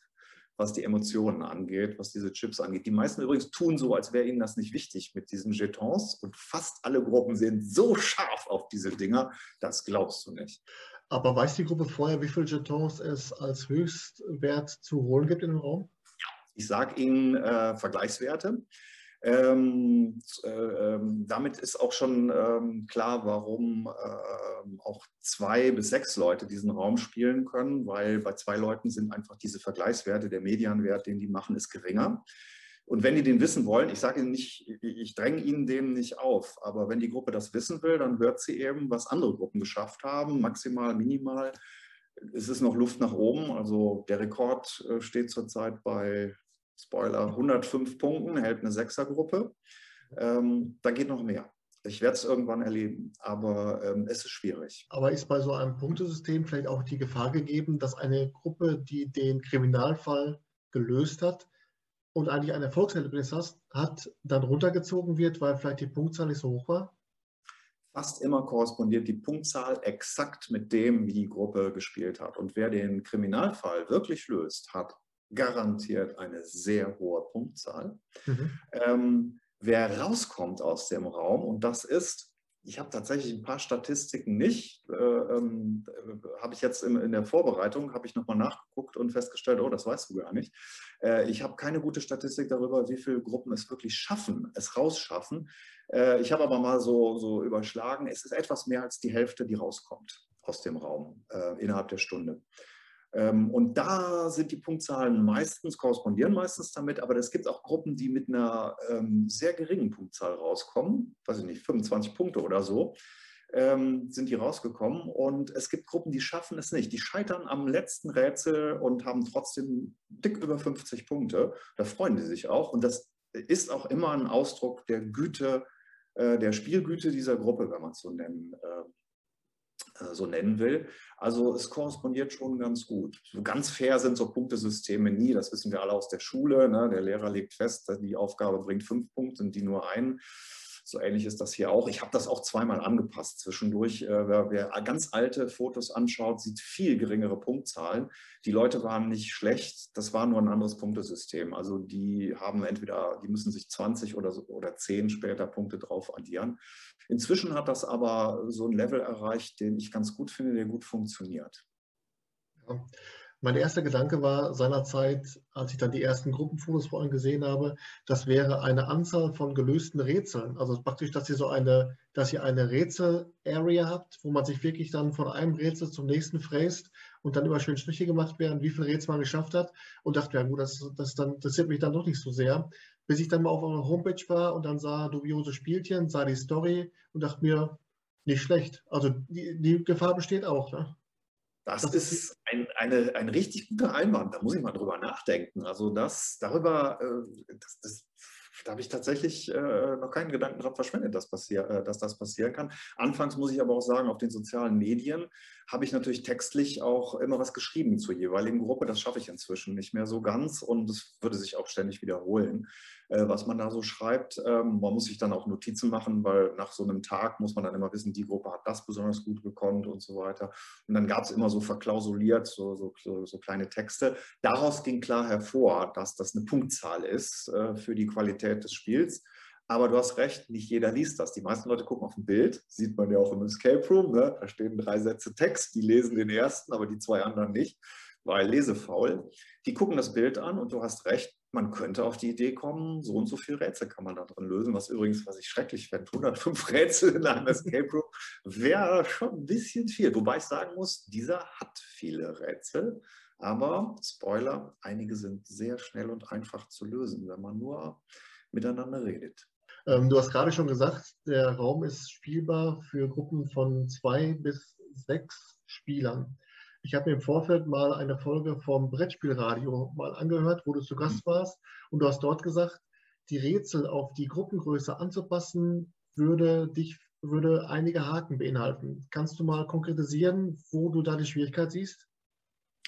was die Emotionen angeht, was diese Chips angeht. Die meisten übrigens tun so, als wäre ihnen das nicht wichtig mit diesen Jetons und fast alle Gruppen sind so scharf auf diese Dinger, das glaubst du nicht. Aber weiß die Gruppe vorher, wie viele Jetons es als Höchstwert zu holen gibt in dem Raum? Ich sage Ihnen äh, Vergleichswerte. Ähm, äh, ähm, damit ist auch schon ähm, klar, warum äh, auch zwei bis sechs Leute diesen Raum spielen können, weil bei zwei Leuten sind einfach diese Vergleichswerte, der Medianwert, den die machen, ist geringer. Und wenn die den wissen wollen, ich sage Ihnen nicht, ich dränge Ihnen den nicht auf, aber wenn die Gruppe das wissen will, dann hört sie eben, was andere Gruppen geschafft haben, maximal, minimal. Es ist noch Luft nach oben. Also der Rekord äh, steht zurzeit bei Spoiler, 105 Punkten, hält eine Sechsergruppe. Ähm, da geht noch mehr. Ich werde es irgendwann erleben, aber ähm, es ist schwierig. Aber ist bei so einem Punktesystem vielleicht auch die Gefahr gegeben, dass eine Gruppe, die den Kriminalfall gelöst hat und eigentlich ein Erfolgserlebnis hat, hat, dann runtergezogen wird, weil vielleicht die Punktzahl nicht so hoch war? Fast immer korrespondiert die Punktzahl exakt mit dem, wie die Gruppe gespielt hat. Und wer den Kriminalfall wirklich löst, hat garantiert eine sehr hohe Punktzahl. Mhm. Ähm, wer rauskommt aus dem Raum, und das ist, ich habe tatsächlich ein paar Statistiken nicht, äh, ähm, habe ich jetzt in, in, der Vorbereitung, habe ich nochmal nachgeguckt und festgestellt, oh, das weißt du gar nicht. Äh, ich habe keine gute Statistik darüber, wie viele Gruppen es wirklich schaffen, es rausschaffen. Äh, ich habe aber mal so, so überschlagen, es ist etwas mehr als die Hälfte, die rauskommt aus dem Raum äh, innerhalb der Stunde. Ähm, und da sind die Punktzahlen meistens, korrespondieren meistens damit, aber es gibt auch Gruppen, die mit einer ähm, sehr geringen Punktzahl rauskommen, weiß ich nicht, 25 Punkte oder so, ähm, sind die rausgekommen. Und es gibt Gruppen, die schaffen es nicht. Die scheitern am letzten Rätsel und haben trotzdem dick über 50 Punkte. Da freuen die sich auch. Und das ist auch immer ein Ausdruck der Güte, äh, der Spielgüte dieser Gruppe, wenn man es so nennen äh, so nennen will. Also es korrespondiert schon ganz gut. Ganz fair sind so Punktesysteme nie, das wissen wir alle aus der Schule. Ne? Der Lehrer legt fest, die Aufgabe bringt fünf Punkte und die nur einen. So ähnlich ist das hier auch. Ich habe das auch zweimal angepasst zwischendurch. Äh, wer, wer, ganz alte Fotos anschaut, sieht viel geringere Punktzahlen. Die Leute waren nicht schlecht, das war nur ein anderes Punktesystem. Also die haben entweder, die müssen sich 20 oder, oder 10 später Punkte drauf addieren. Inzwischen hat das aber so ein Level erreicht, den ich ganz gut finde, der gut funktioniert. Ja. Mein erster Gedanke war seinerzeit, als ich dann die ersten Gruppenfotos vor allem gesehen habe, das wäre eine Anzahl von gelösten Rätseln. Also praktisch, dass ihr so eine, dass ihr eine Rätsel-Area habt, wo man sich wirklich dann von einem Rätsel zum nächsten fräst und dann immer schön Striche gemacht werden, wie viele Rätsel man geschafft hat. Und dachte, ja gut, das, das dann, interessiert mich dann doch nicht so sehr. Bis ich dann mal auf eurer Homepage war und dann sah dubiose Spielchen, sah die Story und dachte mir, nicht schlecht. Also die, die Gefahr besteht auch. Ne? Das, das ist ein, eine, ein richtig guter Einwand. Da muss ich mal drüber nachdenken. Also das darüber, äh, das, das, da habe ich tatsächlich äh, noch keinen Gedanken dran verschwendet, dass, passier, äh, dass das passieren kann. Anfangs muss ich aber auch sagen, auf den sozialen Medien habe ich natürlich textlich auch immer was geschrieben zur jeweiligen Gruppe. Das schaffe ich inzwischen nicht mehr so ganz und es würde sich auch ständig wiederholen. Äh, was man da so schreibt. Ähm, man muss sich dann auch Notizen machen, weil nach so einem Tag muss man dann immer wissen, die Gruppe hat das besonders gut gekonnt und so weiter. Und dann gab es immer so verklausuliert, so, so, so, kleine Texte. Daraus ging klar hervor, dass das eine Punktzahl ist äh, für die Qualität des Spiels. Aber du hast recht, nicht jeder liest das. Die meisten Leute gucken auf ein Bild, sieht man ja auch im Escape Room. Ne? Da stehen drei Sätze Text, die lesen den ersten, aber die zwei anderen nicht, weil lesefaul. Die gucken das Bild an und du hast recht, man könnte auf die Idee kommen, so und so viele Rätsel kann man da drin lösen, was übrigens, was ich schrecklich fände, 105 [LAUGHS] Rätsel in einem Escape Room wäre schon ein bisschen viel. Wobei ich sagen muss, dieser hat viele Rätsel, aber Spoiler, einige sind sehr schnell und einfach zu lösen, wenn man nur miteinander redet. Ähm, du hast gerade schon gesagt, der Raum ist spielbar für Gruppen von zwei bis sechs Spielern. Ich habe mir im Vorfeld mal eine Folge vom Brettspielradio mal angehört, wo du zu Gast mhm. warst und du hast dort gesagt, die Rätsel auf die Gruppengröße anzupassen, würde dich würde einige Haken beinhalten. Kannst du mal konkretisieren, wo du da die Schwierigkeit siehst?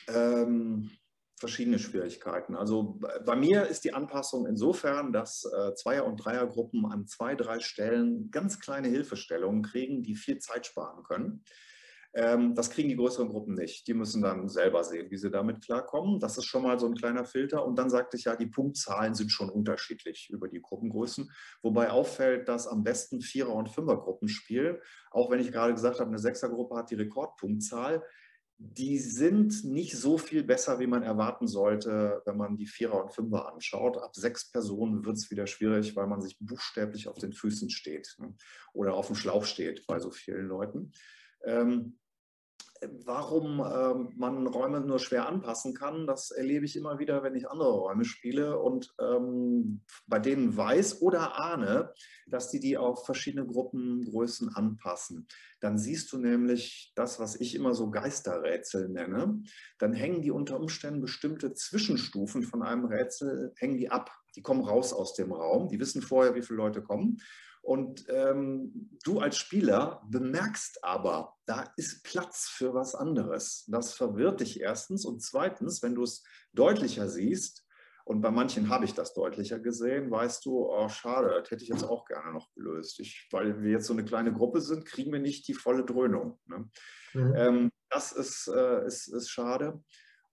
Ähm, verschiedene Schwierigkeiten. Also bei mir ist die Anpassung insofern, dass äh, Zweier- und Dreiergruppen an zwei, drei Stellen ganz kleine Hilfestellungen kriegen, die viel Zeit sparen können. Ähm, das kriegen die größeren Gruppen nicht. Die müssen dann selber sehen, wie sie damit klarkommen. Das ist schon mal so ein kleiner Filter. Und dann sagte ich ja, die Punktzahlen sind schon unterschiedlich über die Gruppengrößen. Wobei auffällt, dass am besten Vierer- und Fünfergruppen spielen. Auch wenn ich gerade gesagt habe, eine Sechsergruppe hat die Rekordpunktzahl. Die sind nicht so viel besser, wie man erwarten sollte, wenn man die Vierer und Fünfer anschaut. Ab sechs Personen wird es wieder schwierig, weil man sich buchstäblich auf den Füßen steht ne? oder auf dem Schlauch steht bei so vielen Leuten. Ähm, warum ähm, man Räume nur schwer anpassen kann, das erlebe ich immer wieder, wenn ich andere Räume spiele und ähm, bei denen weiß oder ahne, dass die die auf verschiedene Gruppengrößen anpassen. Dann siehst du nämlich das, was ich immer so Geisterrätsel nenne. Dann hängen die unter Umständen bestimmte Zwischenstufen von einem Rätsel, hängen die ab. Die kommen raus aus dem Raum. Die wissen vorher, wie viele Leute kommen. Und ähm, du als Spieler bemerkst aber, da ist Platz für was anderes. Das verwirrt dich erstens. Und zweitens, wenn du es deutlicher siehst, und bei manchen habe ich das deutlicher gesehen, weißt du, oh schade, das hätte ich jetzt auch gerne noch gelöst. Ich, weil wir jetzt so eine kleine Gruppe sind, kriegen wir nicht die volle Dröhnung. Ne? Mhm. Ähm, das ist, äh, ist, ist schade.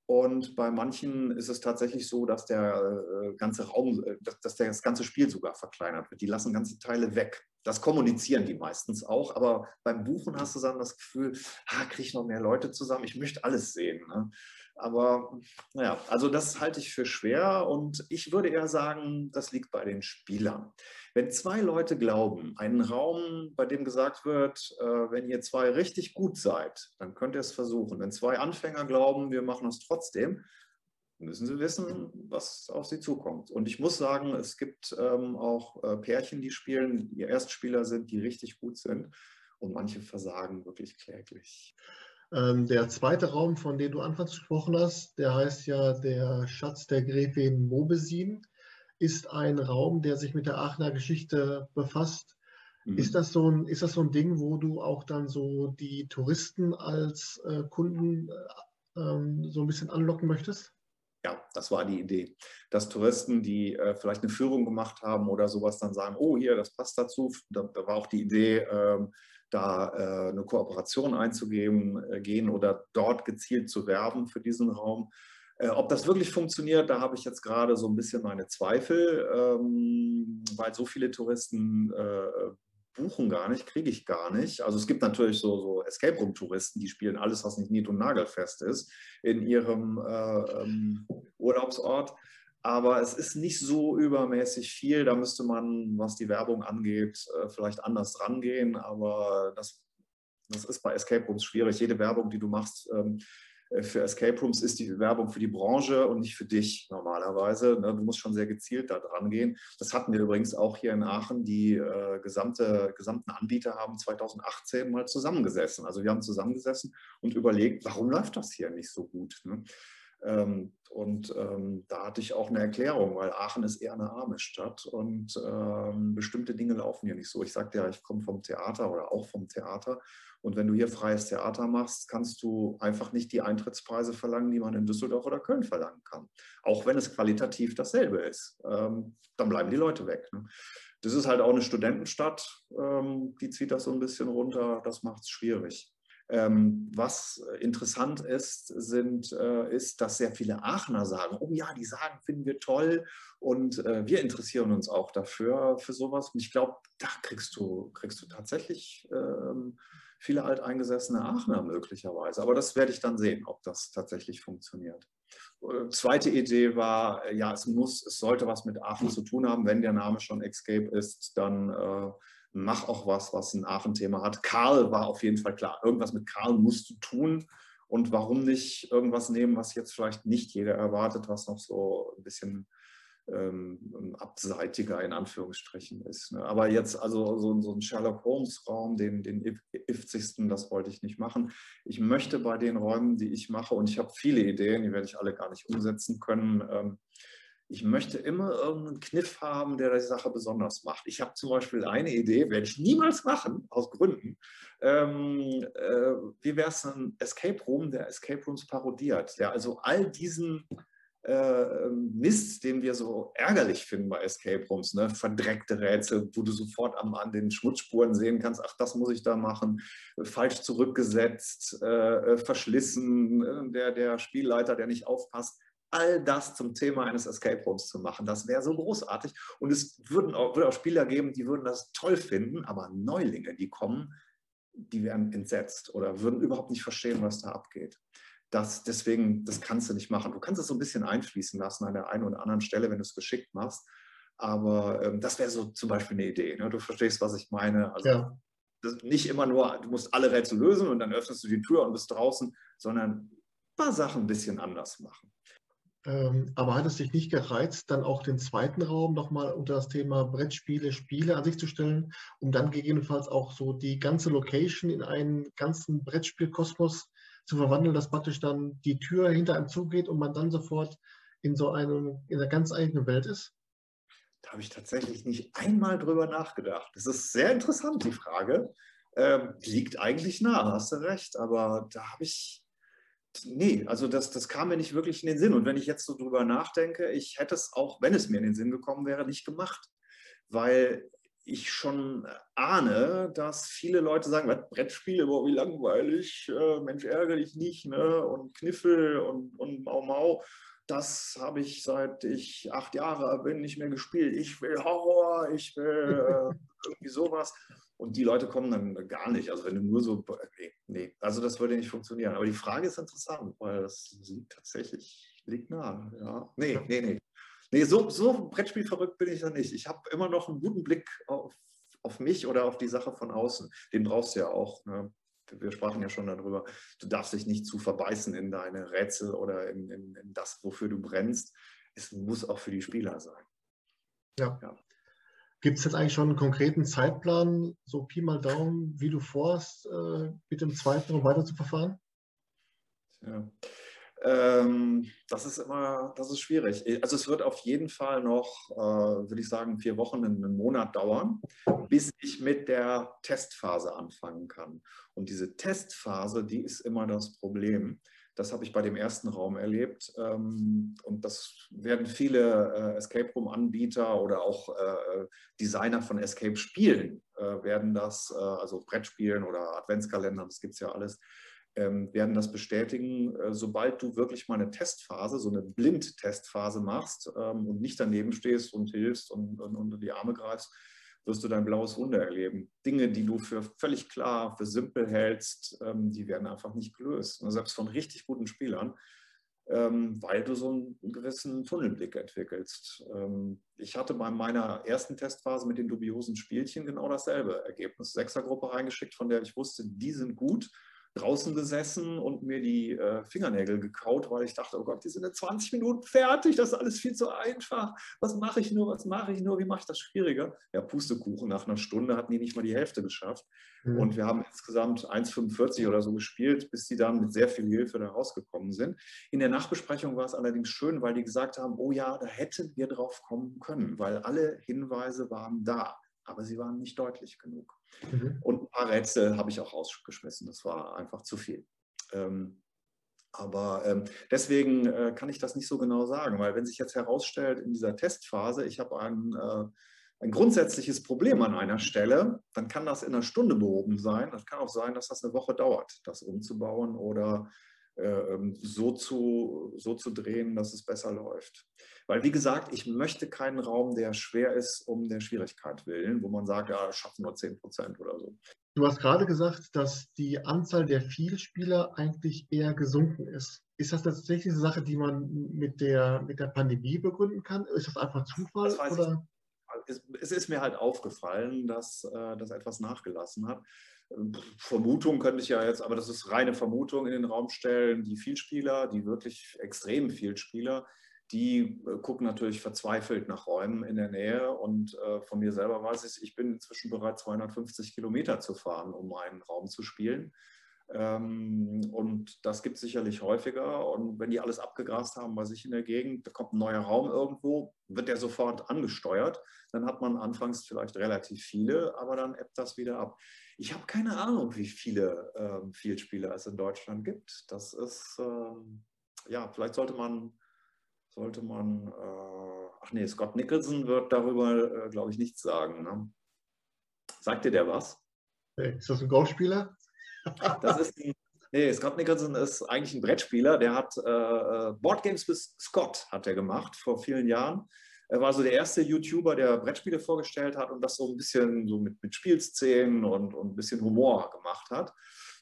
Und bei manchen ist es tatsächlich so, dass der äh, ganze Raum, äh, dass, das ganze Spiel sogar verkleinert wird. Die lassen ganze Teile weg. Das kommunizieren die meistens auch, aber beim Buchen hast du dann das Gefühl, ah, kriege ich noch mehr Leute zusammen, ich möchte alles sehen. Ne? Aber naja, also das halte ich für schwer und ich würde eher sagen, das liegt bei den Spielern. Wenn zwei Leute glauben, einen Raum, bei dem gesagt wird, äh, wenn ihr zwei richtig gut seid, dann könnt ihr es versuchen. Wenn zwei Anfänger glauben, wir machen es trotzdem, müssen sie wissen, was auf sie zukommt. Und ich muss sagen, es gibt ähm, auch äh, Pärchen, die spielen, die Erstspieler sind, die richtig gut sind. Und manche versagen wirklich kläglich. Ähm, der zweite Raum, von dem du anfangs gesprochen hast, der heißt ja der Schatz der Gräfin Mobesin, ist ein Raum, der sich mit der Aachener Geschichte befasst. Mhm. Ist, das so ein, ist das so ein Ding, wo du auch dann so die Touristen als äh, Kunden äh, ähm, so ein bisschen anlocken möchtest? Ja, das war die Idee, dass Touristen, die äh, vielleicht eine Führung gemacht haben oder sowas, dann sagen, oh hier, das passt dazu. Da, da war auch die Idee, ähm, da äh, eine Kooperation einzugehen äh, gehen oder dort gezielt zu werben für diesen Raum. Äh, ob das wirklich funktioniert, da habe ich jetzt gerade so ein bisschen meine Zweifel, ähm, weil so viele Touristen buchen gar nicht, kriege ich gar nicht. Also es gibt natürlich so, so Escape Room-Touristen, die spielen alles, was nicht nied- und nagelfest ist, in ihrem äh, ähm, Urlaubsort. Aber es ist nicht so übermäßig viel. Da müsste man, was die Werbung angeht, äh, vielleicht anders rangehen. Aber das, das ist bei Escape Rooms schwierig. Jede Werbung, die du machst, ähm, äh, für Escape Rooms ist die Werbung für die Branche und nicht für dich normalerweise. Ne? Du musst schon sehr gezielt da dran gehen. Das hatten wir übrigens auch hier in Aachen. Die äh, gesamte, gesamten Anbieter haben 2018 mal zusammengesessen. Also wir haben zusammengesessen und überlegt, warum läuft das hier nicht so gut? Ne? Ähm, und ähm, da hatte ich auch eine Erklärung, weil Aachen ist eher eine arme Stadt und ähm, bestimmte Dinge laufen hier nicht so. Ich sagte ja, ich komme vom Theater oder auch vom Theater und wenn du hier freies Theater machst, kannst du einfach nicht die Eintrittspreise verlangen, die man in Düsseldorf oder Köln verlangen kann. Auch wenn es qualitativ dasselbe ist. Ähm, dann bleiben die Leute weg. Ne? Das ist halt auch eine Studentenstadt, ähm, die zieht das so ein bisschen runter. Das macht es schwierig. Ähm, was interessant ist, sind, äh, ist, dass sehr viele Aachener sagen, oh ja, die sagen, finden wir toll und äh, wir interessieren uns auch dafür, für sowas. Und ich glaube, da kriegst du, kriegst du tatsächlich ähm, viele alteingesessene Aachener möglicherweise. Aber das werde ich dann sehen, ob das tatsächlich funktioniert. Äh, zweite Idee war, äh, ja, es muss, es sollte was mit Aachen zu tun haben. Wenn der Name schon Escape ist, dann äh, mach auch was, was ein Aachen-Thema hat. Karl war auf jeden Fall klar. Irgendwas mit Karl musst du tun. Und warum nicht irgendwas nehmen, was jetzt vielleicht nicht jeder erwartet, was noch so ein bisschen ähm, abseitiger in Anführungsstrichen ist. Ne? Aber jetzt also so, so ein Sherlock Holmes-Raum, den, den 50. das wollte ich nicht machen. Ich möchte bei den Räumen, die ich mache, und ich habe viele Ideen, die werde ich alle gar nicht umsetzen können, ähm, ich möchte immer irgendeinen Kniff haben, der die Sache besonders macht. Ich habe zum Beispiel eine Idee, werde ich niemals machen, aus Gründen. Ähm, äh, wie wäre es ein Escape Room, der Escape Rooms parodiert, der also all diesen äh, Mist, den wir so ärgerlich finden bei Escape Rooms, ne? verdreckte Rätsel, wo du sofort am, an den Schmutzspuren sehen kannst, ach, das muss ich da machen, falsch zurückgesetzt, äh, äh verschlissen, äh, der, der Spielleiter, der nicht aufpasst. All das zum Thema eines Escape Rooms zu machen, das wäre so großartig. Und es würden auch, würde auch Spieler geben, die würden das toll finden, aber Neulinge, die kommen, die wären entsetzt oder würden überhaupt nicht verstehen, was da abgeht das, deswegen, das kannst du nicht machen. Du kannst es so ein bisschen einfließen lassen an der einen oder anderen Stelle, wenn du es geschickt machst. Aber ähm, das wäre so zum Beispiel eine Idee. Ne? Du verstehst, was ich meine. Also ja. nicht immer nur, du musst alle Rätsel lösen und dann öffnest du die Tür und bist draußen, sondern ein paar Sachen ein bisschen anders machen. Ähm, aber hat es dich nicht gereizt, dann auch den zweiten Raum nochmal unter das Thema Brettspiele, Spiele an sich zu stellen, um dann gegebenenfalls auch so die ganze Location in einen ganzen Brettspielkosmos zu verwandeln, dass praktisch dann die Tür hinter einem zugeht und man dann sofort in so einem, in einer ganz eigenen Welt ist? Da habe ich tatsächlich nicht einmal drüber nachgedacht. Das ist sehr interessant, die Frage. Ähm, liegt eigentlich nah, hast du recht, aber da habe ich, nee, also das, das kam mir nicht wirklich in den Sinn. Und wenn ich jetzt so drüber nachdenke, ich hätte es auch, wenn es mir in den Sinn gekommen wäre, nicht gemacht. Weil ich schon ahne, dass viele Leute sagen, was, Brettspiele, boah, wie langweilig, äh, Mensch, ärgere dich nicht, ne? und Kniffel und, und Mau Mau, das habe ich seit ich acht Jahre bin nicht mehr gespielt. Ich will Horror, ich will [LAUGHS] äh, irgendwie sowas. Und die Leute kommen dann gar nicht. Also wenn du nur so, nee, nee, also das würde nicht funktionieren. Aber die Frage ist interessant, weil das liegt tatsächlich, liegt nah. Ja. Nee, nee, nee. Nee, so, so Brettspielverrückt bin ich ja nicht. Ich habe immer noch einen guten Blick auf, auf mich oder auf die Sache von außen. Den brauchst du ja auch. Ne? Wir sprachen ja schon darüber. Du darfst dich nicht zu verbeißen in deine Rätsel oder in, in, in das, wofür du brennst. Es muss auch für die Spieler sein. Ja. ja. Gibt es jetzt eigentlich schon einen konkreten Zeitplan, so Pi mal Daumen, wie du vorhast, äh, mit dem zweiten und weiter zu verfahren? Ja. Ähm, das ist immer, das ist schwierig. Also es wird auf jeden Fall noch, äh, würde ich sagen, vier Wochen, einen Monat dauern, bis ich mit der Testphase anfangen kann. Und diese Testphase, die ist immer das Problem. Das habe ich bei dem ersten Raum erlebt. Ähm, und das werden viele äh, Escape Room-Anbieter oder auch äh, Designer von Escape-Spielen äh, werden das, äh, also Brettspielen oder Adventskalendern, das gibt es ja alles, werden das bestätigen, äh, sobald du wirklich mal eine Testphase, so eine Blind-Testphase machst ähm, und nicht daneben stehst und hilfst und, und unter die Arme greifst, wirst du dein blaues Wunder erleben. Dinge, die du für völlig klar, für simpel hältst, ähm, die werden einfach nicht gelöst. Und selbst von richtig guten Spielern, ähm, weil du so einen gewissen Tunnelblick entwickelst. Ähm, ich hatte bei meiner ersten Testphase mit den dubiosen Spielchen genau dasselbe Ergebnis. Sechsergruppe reingeschickt, von der ich wusste, die sind gut draußen gesessen und mir die äh, Fingernägel gekaut, weil ich dachte, oh Gott, die sind in 20 Minuten fertig, das ist alles viel zu einfach. Was mache ich nur, was mache ich nur, wie mache ich das schwieriger? Ja, Pustekuchen, nach einer Stunde hatten die nicht mal die Hälfte geschafft. Mhm. Und wir haben insgesamt 1,45 oder so gespielt, bis die dann mit sehr viel Hilfe da rausgekommen sind. In der Nachbesprechung war es allerdings schön, weil die gesagt haben, oh ja, da hätten wir drauf kommen können, weil alle Hinweise waren da aber sie waren nicht deutlich genug. Mhm. Und ein paar Rätsel habe ich auch rausgeschmissen. Das war einfach zu viel. Ähm, aber ähm, deswegen äh, kann ich das nicht so genau sagen, weil wenn sich jetzt herausstellt in dieser Testphase, ich habe ein, äh, ein grundsätzliches Problem an einer Stelle, dann kann das in einer Stunde behoben sein. Das kann auch sein, dass das eine Woche dauert, das umzubauen oder so, zu, so zu drehen, dass es besser läuft. Weil, wie gesagt, ich möchte keinen Raum, der schwer ist, um der Schwierigkeit willen, wo man sagt, ja, schaffen nur 10 Prozent oder so. Du hast gerade gesagt, dass die Anzahl der Vielspieler eigentlich eher gesunken ist. Ist das tatsächlich eine Sache, die man mit der, mit der Pandemie begründen kann? Ist das einfach Zufall? Das oder? Es, ist mir halt aufgefallen, dass äh, das etwas nachgelassen hat. Vermutung könnte ich ja jetzt, aber das ist reine Vermutung in den Raum stellen. Die Vielspieler, die wirklich extremen Vielspieler, die äh, gucken natürlich verzweifelt nach Räumen in der Nähe. Und äh, von mir selber weiß ich, ich bin inzwischen bereit, 250 Kilometer zu fahren, um einen Raum zu spielen. Ähm, und das gibt es sicherlich häufiger. Und wenn die alles abgegrast haben bei sich in der Gegend, da kommt ein neuer Raum irgendwo, wird der sofort angesteuert. Dann hat man anfangs vielleicht relativ viele, aber dann ebbt das wieder ab. Ich habe keine Ahnung, wie viele ähm, Vielspieler es in Deutschland gibt. Das ist, ähm, ja, vielleicht sollte man sollte man, äh, ach nee, Scott Nicholson wird darüber, äh, glaube ich, nichts sagen. Ne? Sagt dir der was? Ist das ein Golfspieler? Das ist ein, nee, Scott Nicholson ist eigentlich ein Brettspieler. Der hat äh, äh Board Games with Scott hat er gemacht vor vielen Jahren. Er war so der erste YouTuber, der Brettspiele vorgestellt hat und das so ein bisschen so mit, mit Spielszenen und, und ein bisschen Humor gemacht hat.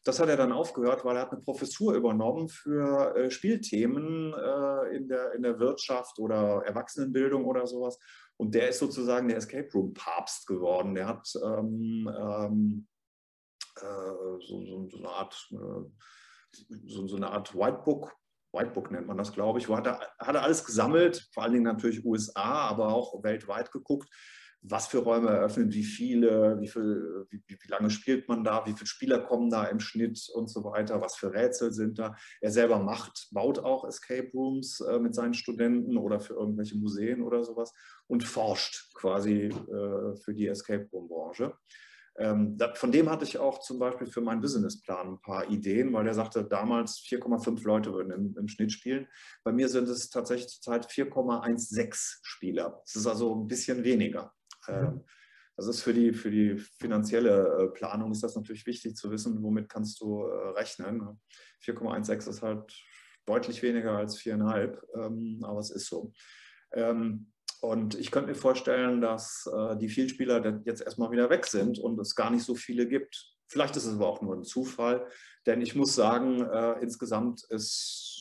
Das hat er dann aufgehört, weil er hat eine Professur übernommen für äh, Spielthemen äh, in, der, in der Wirtschaft oder Erwachsenenbildung oder sowas. Und der ist sozusagen der Escape Room Papst geworden. Der hat ähm, ähm, äh, so, so, so, eine Art, äh, so, so, eine Art Whitebook Whitebook nennt man das, glaube ich, wo hat er, hat er alles gesammelt, vor allen Dingen natürlich USA, aber auch weltweit geguckt, was für Räume eröffnen, wie viele, wie, viel, wie, wie, lange spielt man da, wie viele Spieler kommen da im Schnitt und so weiter, was für Rätsel sind da. Er selber macht, baut auch Escape Rooms äh, mit seinen Studenten oder für irgendwelche Museen oder sowas und forscht quasi äh, für die Escape Room Branche. Ähm, von dem hatte ich auch zum Beispiel für meinen Businessplan ein paar Ideen, weil er sagte, damals 4,5 Leute würden im, im, Schnitt spielen. Bei mir sind es tatsächlich zurzeit 4,16 Spieler. Das ist also ein bisschen weniger. Mhm. Das ist für die, für die finanzielle äh, Planung ist das natürlich wichtig zu wissen, womit kannst du äh, rechnen. 4,16 ist halt deutlich weniger als 4,5, ähm, aber es ist so. Ähm, und ich könnte mir vorstellen, dass äh, die Vielspieler jetzt erstmal wieder weg sind und es gar nicht so viele gibt. Vielleicht ist es aber auch nur ein Zufall, denn ich muss sagen, insgesamt ist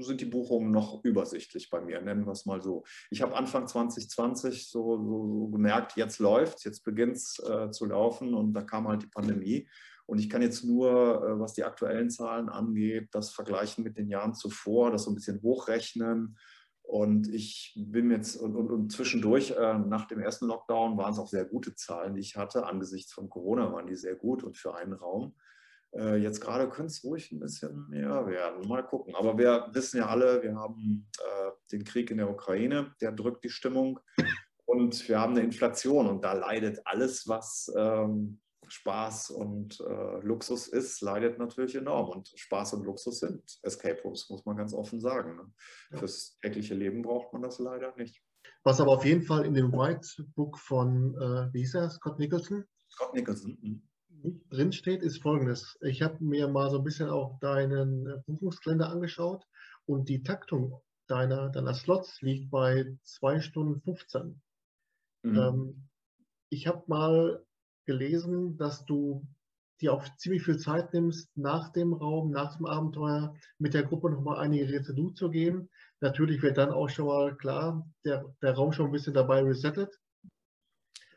sind die Buchungen noch übersichtlich bei mir, nennen wir es mal so. Ich habe Anfang 2020 so, so, so gemerkt, jetzt läuft jetzt beginnt es äh, zu laufen und da kam halt die Pandemie. Und ich kann jetzt nur, äh, was die aktuellen Zahlen angeht, das vergleichen mit den Jahren zuvor, das so ein bisschen hochrechnen. Und ich bin jetzt, und, und, und zwischendurch, äh, nach dem ersten Lockdown, waren es auch sehr gute Zahlen, die ich hatte. Angesichts von Corona waren die sehr gut und für einen Raum. Äh, jetzt gerade könnte es ruhig ein bisschen mehr werden. Mal gucken. Aber wir wissen ja alle, wir haben äh, den Krieg in der Ukraine, der drückt die Stimmung. Und wir haben eine Inflation und da leidet alles, was ähm, Spaß und äh, Luxus ist, leidet natürlich enorm. Und Spaß und Luxus sind Escape Rooms, muss man ganz offen sagen. Ne? Ja. Fürs tägliche Leben braucht man das leider nicht. Was aber auf jeden Fall in dem White Book von, äh, wie hieß er, Scott Nicholson? Scott Nicholson. Mh drin steht, ist folgendes. Ich habe mir mal so ein bisschen auch deinen äh, Buchungskalender angeschaut und die Taktung deiner, deiner Slots liegt bei 2 Stunden 15. Mhm. Ähm, ich habe mal gelesen, dass du dir auch ziemlich viel Zeit nimmst, nach dem Raum, nach dem Abenteuer mit der Gruppe nochmal einige Rätsel durchzugehen. Natürlich wird dann auch schon mal klar, der, der Raum schon ein bisschen dabei resettet.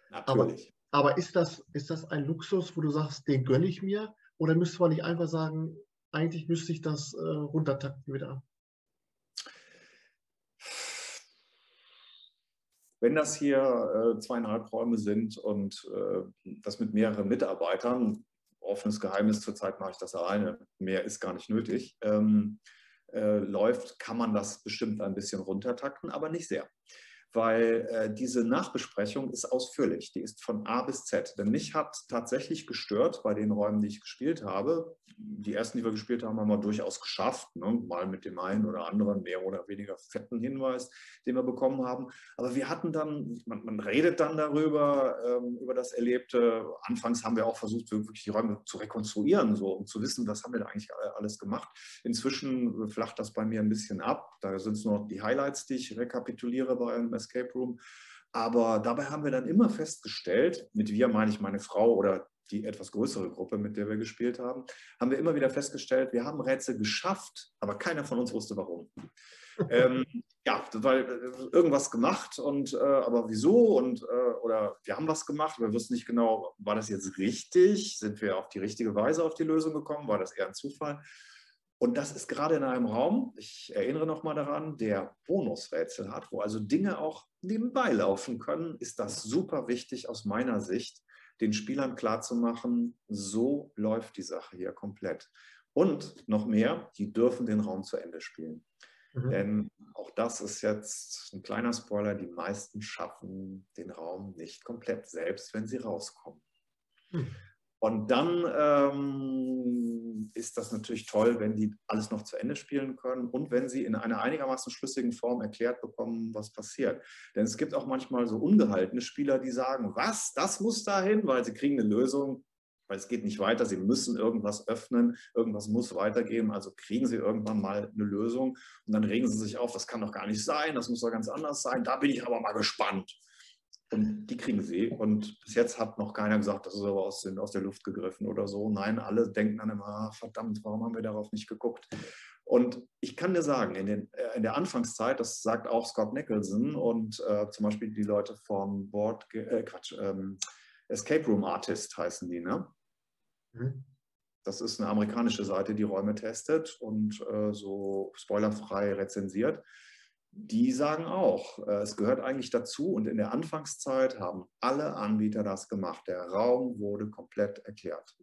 Natürlich. Aber, aber ist, das, ist das ein Luxus, wo du sagst, den gönne ich mir? Oder müsste man nicht einfach sagen, eigentlich müsste ich das äh, runtertakten wieder? Wenn das hier äh, zweieinhalb Räume sind und äh, das mit mehreren Mitarbeitern, offenes Geheimnis, zurzeit mache ich das alleine, mehr ist gar nicht nötig, ähm, äh, läuft, kann man das bestimmt ein bisschen runtertakten, aber nicht sehr weil äh, diese Nachbesprechung ist ausführlich. Die ist von A bis Z. Denn mich hat tatsächlich gestört bei den Räumen, die ich gespielt habe. Die ersten, die wir gespielt haben, haben wir durchaus geschafft. Ne? Mal mit dem einen oder anderen mehr oder weniger fetten Hinweis, den wir bekommen haben. Aber wir hatten dann, man, man redet dann darüber, ähm, über das Erlebte. Anfangs haben wir auch versucht, wirklich die Räume zu rekonstruieren, so, um zu wissen, was haben wir da eigentlich alles gemacht. Inzwischen flacht das bei mir ein bisschen ab. Da sind es nur noch die Highlights, die ich rekapituliere bei einem Escape Room. Aber dabei haben wir dann immer festgestellt, mit wir meine ich meine Frau oder die etwas größere Gruppe, mit der wir gespielt haben, haben wir immer wieder festgestellt, wir haben Rätsel geschafft, aber keiner von uns wusste warum. [LAUGHS] ähm, ja, weil äh, irgendwas gemacht und äh, aber wieso und äh, oder wir haben was gemacht, wir wussten nicht genau, war das jetzt richtig? Sind wir auf die richtige Weise auf die Lösung gekommen? War das eher ein Zufall? Und das ist gerade in einem Raum, ich erinnere nochmal daran, der Bonusrätsel hat, wo also Dinge auch nebenbei laufen können, ist das super wichtig aus meiner Sicht, den Spielern klarzumachen, so läuft die Sache hier komplett. Und noch mehr, die dürfen den Raum zu Ende spielen. Mhm. Denn auch das ist jetzt ein kleiner Spoiler, die meisten schaffen den Raum nicht komplett, selbst wenn sie rauskommen. Mhm. Und dann ähm, ist das natürlich toll, wenn die alles noch zu Ende spielen können und wenn sie in einer einigermaßen schlüssigen Form erklärt bekommen, was passiert. Denn es gibt auch manchmal so ungehaltene Spieler, die sagen, was, das muss dahin, weil sie kriegen eine Lösung, weil es geht nicht weiter, sie müssen irgendwas öffnen, irgendwas muss weitergehen, also kriegen sie irgendwann mal eine Lösung und dann regen sie sich auf, das kann doch gar nicht sein, das muss doch ganz anders sein, da bin ich aber mal gespannt. Und die kriegen sie. Und bis jetzt hat noch keiner gesagt, das ist aber aus, den, aus der Luft gegriffen oder so. Nein, alle denken dann immer, ah, verdammt, warum haben wir darauf nicht geguckt? Und ich kann dir sagen, in, den, äh, in der Anfangszeit, das sagt auch Scott Nicholson und äh, zum Beispiel die Leute vom Board, äh, Quatsch, ähm, Escape Room Artist heißen die, ne? Mhm. Das ist eine amerikanische Seite, die Räume testet und äh, so spoilerfrei rezensiert die sagen auch, äh, es gehört eigentlich dazu und in der Anfangszeit haben alle Anbieter das gemacht. Der Raum wurde komplett erklärt.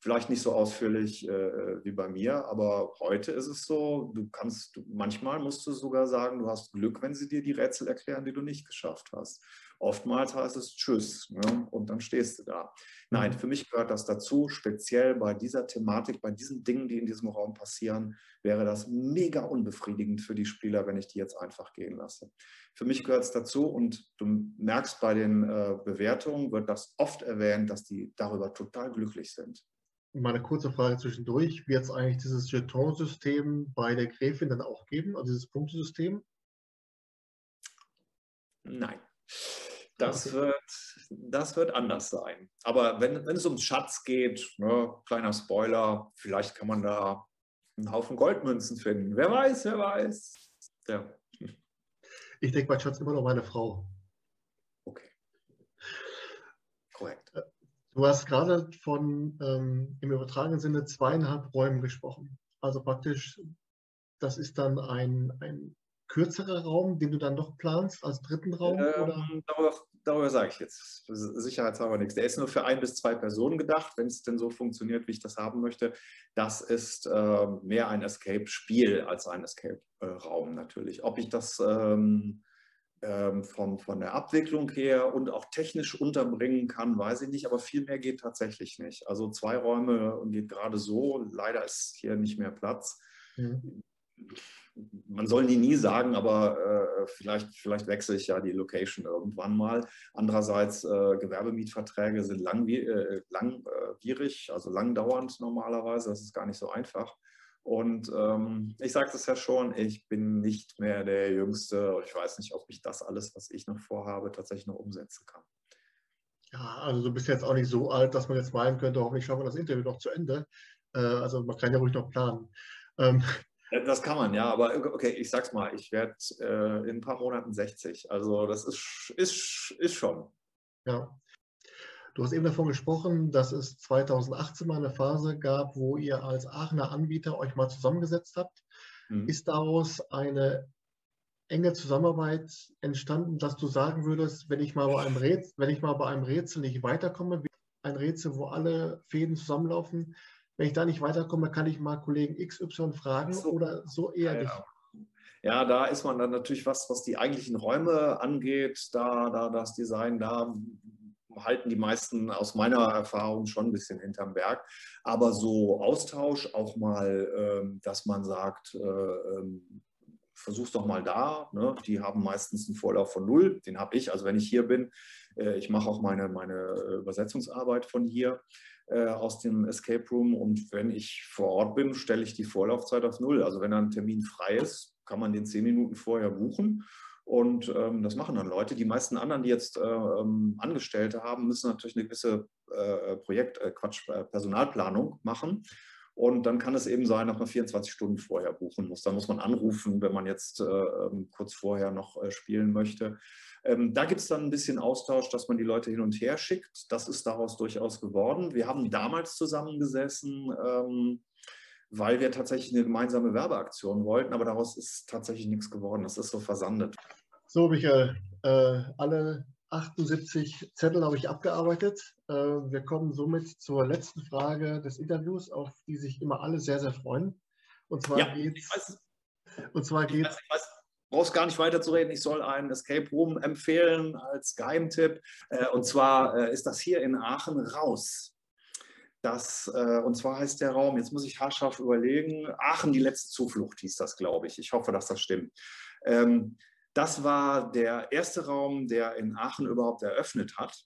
Vielleicht nicht so ausführlich äh, wie bei mir, aber heute ist es so, du kannst, manchmal musst du sogar sagen, du hast Glück, wenn sie dir die Rätsel erklären, die du nicht geschafft hast. Oftmals heißt es Tschüss ne? und dann stehst du da. Nein, mhm. für mich gehört das dazu, speziell bei dieser Thematik, bei diesen Dingen, die in diesem Raum passieren, wäre das mega unbefriedigend für die Spieler, wenn ich die jetzt einfach gehen lasse. Für mich gehört es dazu und du merkst bei den äh, Bewertungen, wird das oft erwähnt, dass die darüber total glücklich sind. Meine kurze Frage zwischendurch, wird es eigentlich dieses Jeton-System bei der Gräfin dann auch geben, also dieses Punktesystem? Nein. Das, okay. wird, das wird anders sein. Aber wenn, wenn es ums Schatz geht, ne, kleiner Spoiler, vielleicht kann man da einen Haufen Goldmünzen finden. Wer weiß, wer weiß. Ja. Ich denke bei Schatz immer noch meine Frau. Okay. Korrekt. Äh, du hast gerade von ähm, im übertragenen Sinne zweieinhalb Räumen gesprochen. Also praktisch, das ist dann ein, ein kürzerer Raum, den du dann noch planst als dritten Raum? Ähm, darüber, darüber, sage ich jetzt sicherheitshalber nichts. Der ist nur für ein bis zwei Personen gedacht, wenn es denn so funktioniert, wie ich das haben möchte. Das ist äh, mehr ein Escape-Spiel als ein Escape-Raum natürlich. Ob ich das ähm, ähm, von, von der Abwicklung her und auch technisch unterbringen kann, weiß ich nicht, aber viel mehr geht tatsächlich nicht. Also zwei Räume geht gerade so. Leider ist hier nicht mehr Platz. Mhm man soll die nie sagen, aber äh, vielleicht, vielleicht wechsle ich ja die Location irgendwann mal. Andererseits, äh, Gewerbemietverträge sind langwie äh, langwierig, also langdauernd normalerweise. Das ist gar nicht so einfach. Und ähm, ich sage es ja schon, ich bin nicht mehr der Jüngste. Ich weiß nicht, ob ich das alles, was ich noch vorhabe, tatsächlich noch umsetzen kann. Also du bist jetzt auch nicht so alt, dass man jetzt meinen könnte, hoffentlich schaffen wir das Interview noch zu Ende. Äh, also man kann ja ruhig noch planen. Ähm, das kann man, ja, aber okay, ich sag's mal, ich werde äh, in ein paar Monaten 60. Also das ist, ist, ist schon. Ja. Du hast eben davon gesprochen, dass es 2018 mal eine Phase gab, wo ihr als Aachener Anbieter euch mal zusammengesetzt habt. Mhm. Ist daraus eine enge Zusammenarbeit entstanden, dass du sagen würdest, wenn ich mal bei einem Rätsel, wenn ich mal bei einem Rätsel nicht weiterkomme, ein Rätsel, wo alle Fäden zusammenlaufen, wenn ich da nicht weiterkomme, kann ich mal Kollegen XY fragen so. oder so eher ja, nicht. Ja, da ist man dann natürlich was, was die eigentlichen Räume angeht, da, da das Design, da halten die meisten aus meiner Erfahrung schon ein bisschen hinterm Berg. Aber so Austausch, auch mal, ähm, dass man sagt, äh, ähm, versuch's doch mal da. Ne? Die haben meistens einen Vorlauf von null, den habe ich. Also wenn ich hier bin, äh, ich mache auch meine, meine äh, Übersetzungsarbeit von hier äh, aus dem Escape Room und wenn ich vor Ort bin, stelle ich die Vorlaufzeit auf null. Also wenn ein Termin frei ist, kann man den zehn Minuten vorher buchen. Und ähm, das machen dann Leute. Die meisten anderen, die jetzt äh, ähm, Angestellte haben, müssen natürlich eine gewisse äh, Projekt, äh, Quatsch, Personalplanung machen. Und dann kann es eben sein, dass man 24 Stunden vorher buchen muss. Da muss man anrufen, wenn man jetzt äh, ähm, kurz vorher noch äh, spielen möchte. Ähm, da gibt es dann ein bisschen Austausch, dass man die Leute hin und her schickt. Das ist daraus durchaus geworden. Wir haben damals zusammengesessen, ähm, weil wir tatsächlich eine gemeinsame Werbeaktion wollten, aber daraus ist tatsächlich nichts geworden. Das ist so versandet. So, Michael, äh, alle 78 Zettel habe ich abgearbeitet. Äh, wir kommen somit zur letzten Frage des Interviews, auf die sich immer alle sehr, sehr freuen. Und zwar ja, geht es. Und zwar geht es. Brauchst gar nicht weiter zu reden. Ich soll einen Escape Room empfehlen als Geheimtipp. Äh, und zwar äh, ist das hier in Aachen raus. Das, und zwar heißt der Raum, jetzt muss ich haarscharf überlegen, Aachen, die letzte Zuflucht hieß das, glaube ich. Ich hoffe, dass das stimmt. Ähm, das war der erste Raum, der in Aachen überhaupt eröffnet hat.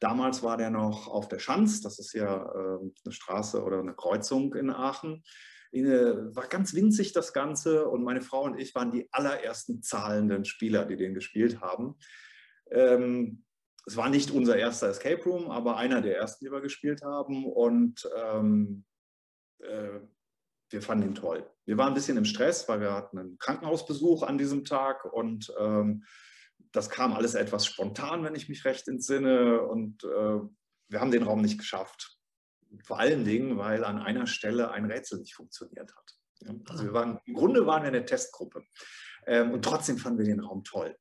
Damals war der noch auf der Schanz, das ist ja äh, eine Straße oder eine Kreuzung in Aachen. War ganz winzig das Ganze und meine Frau und ich waren die allerersten zahlenden Spieler, die den gespielt haben. Ähm, es war nicht unser erster Escape Room, aber einer der ersten, die wir gespielt haben. Und ähm, äh, wir fanden ihn toll. Wir waren ein bisschen im Stress, weil wir hatten einen Krankenhausbesuch an diesem Tag und ähm, das kam alles etwas spontan, wenn ich mich recht entsinne. Und äh, wir haben den Raum nicht geschafft. Vor allen Dingen, weil an einer Stelle ein Rätsel nicht funktioniert hat. Also wir waren, im Grunde waren wir eine Testgruppe. Ähm, und trotzdem fanden wir den Raum toll.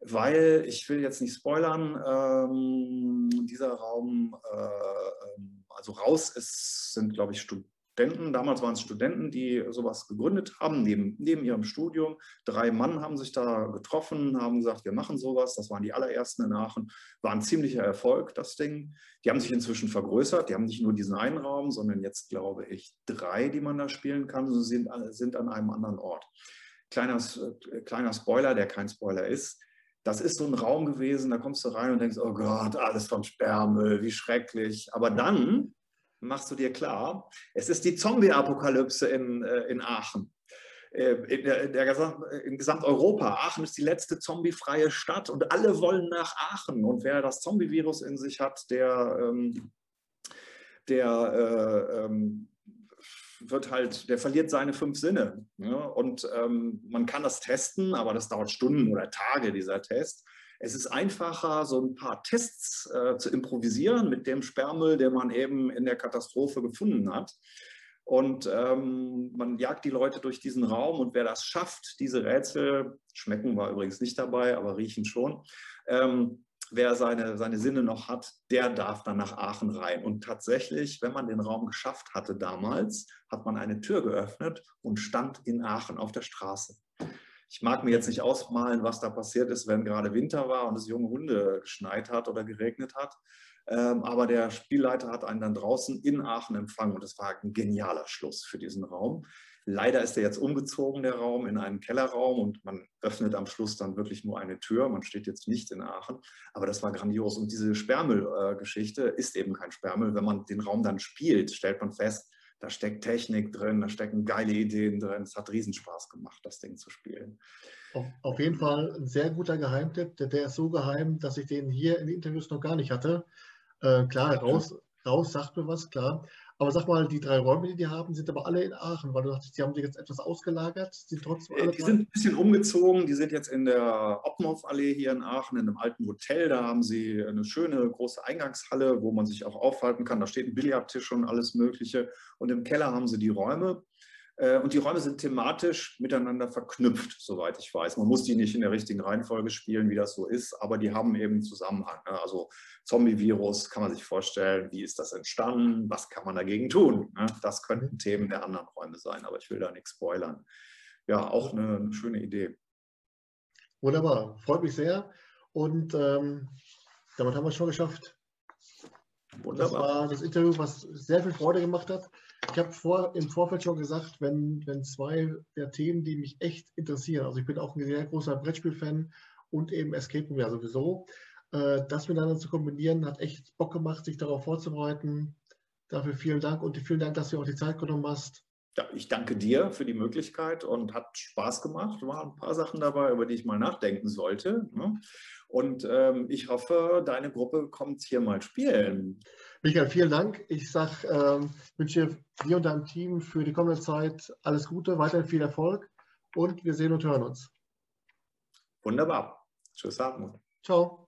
Weil, ich will jetzt nicht spoilern, ähm, dieser Raum, äh, ähm, also raus ist, sind, glaube ich, Studenten Studenten, damals waren es Studenten, die sowas gegründet haben, neben, neben ihrem Studium. Drei Mann haben sich da getroffen, haben gesagt, wir machen sowas. Das waren die allerersten in Aachen. War ein ziemlicher Erfolg, das Ding. Die haben sich inzwischen vergrößert. Die haben nicht nur diesen einen Raum, sondern jetzt, glaube ich, drei, die man da spielen kann. Sie sind, sind an einem anderen Ort. Kleiner, kleiner Spoiler, der kein Spoiler ist. Das ist so ein Raum gewesen, da kommst du rein und denkst, oh Gott, alles von Sperrmüll, wie schrecklich. Aber dann machst du dir klar, es ist die Zombie-Apokalypse in, äh, in Aachen. Äh, in, der, der, in Gesamteuropa. Aachen ist die letzte zombiefreie Stadt und alle wollen nach Aachen. Und wer das Zombie-Virus in sich hat, der, ähm, der äh, ähm, wird halt, der verliert seine fünf Sinne. Ja? Und ähm, man kann das testen, aber das dauert Stunden oder Tage, dieser Test. Es ist einfacher, so ein paar Tests äh, zu improvisieren mit dem Sperrmüll, den man eben in der Katastrophe gefunden hat. Und ähm, man jagt die Leute durch diesen Raum und wer das schafft, diese Rätsel, schmecken war übrigens nicht dabei, aber riechen schon, ähm, wer seine, seine Sinne noch hat, der darf dann nach Aachen rein. Und tatsächlich, wenn man den Raum geschafft hatte damals, hat man eine Tür geöffnet und stand in Aachen auf der Straße. Ich mag mir jetzt nicht ausmalen, was da passiert ist, wenn gerade Winter war und es junge Hunde geschneit hat oder geregnet hat. Ähm, aber der Spielleiter hat einen dann draußen in Aachen empfangen und das war ein genialer Schluss für diesen Raum. Leider ist er jetzt umgezogen, der Raum, in einen Kellerraum und man öffnet am Schluss dann wirklich nur eine Tür. Man steht jetzt nicht in Aachen, aber das war grandios. Und diese Sperrmüll-Geschichte ist eben kein Sperrmüll. Wenn man den Raum dann spielt, stellt man fest, da steckt Technik drin, da stecken geile Ideen drin. Es hat Riesenspaß gemacht, das Ding zu spielen. Auf, auf, jeden Fall ein sehr guter Geheimtipp. Der, der, ist so geheim, dass ich den hier in den Interviews noch gar nicht hatte. Äh, klar, raus, raus sagt mir was, klar. Aber sag mal, die drei Räume, die die haben, sind aber alle in Aachen, weil du dachtest, die haben sich jetzt etwas ausgelagert, sind trotzdem alle Die sind ein bisschen umgezogen, die sind jetzt in der Oppenhof-Allee hier in Aachen, in einem alten Hotel. Da haben sie eine schöne große Eingangshalle, wo man sich auch aufhalten kann. Da steht ein Billardtisch und alles Mögliche. Und im Keller haben sie die Räume. Äh, und die Räume sind thematisch miteinander verknüpft, soweit ich weiß. Man muss die nicht in der richtigen Reihenfolge spielen, wie das so ist, aber die haben eben Zusammenhang. Ne? Also Zombie-Virus kann man sich vorstellen, wie ist das entstanden, was kann man dagegen tun. Ne? Das könnten Themen der anderen Räume sein, aber ich will da nichts spoilern. Ja, auch eine, eine schöne Idee. Wunderbar, freut mich sehr. Und ähm, damit haben wir es schon geschafft. Wunderbar. Das war das Interview, was sehr viel Freude gemacht hat. Ich habe vor, im Vorfeld schon gesagt, wenn, wenn zwei der Themen, die mich echt interessieren, also ich bin auch ein sehr großer Brettspiel-Fan und eben Escape Room ja sowieso, äh, das miteinander zu kombinieren, hat echt Bock gemacht, sich darauf vorzubereiten. Dafür vielen Dank und vielen Dank, dass du auch die Zeit genommen hast. Ja, ich danke dir für die Möglichkeit und hat Spaß gemacht. Waren ein paar Sachen dabei, über die ich mal nachdenken sollte. Ne? Und ähm, ich hoffe, deine Gruppe kommt hier mal spielen. Michael, vielen Dank. Ich sag, ähm, wünsche dir und deinem Team für die kommende Zeit alles Gute, weiterhin viel Erfolg und wir sehen und hören uns. Wunderbar. Tschüss, Hartmut. Ciao.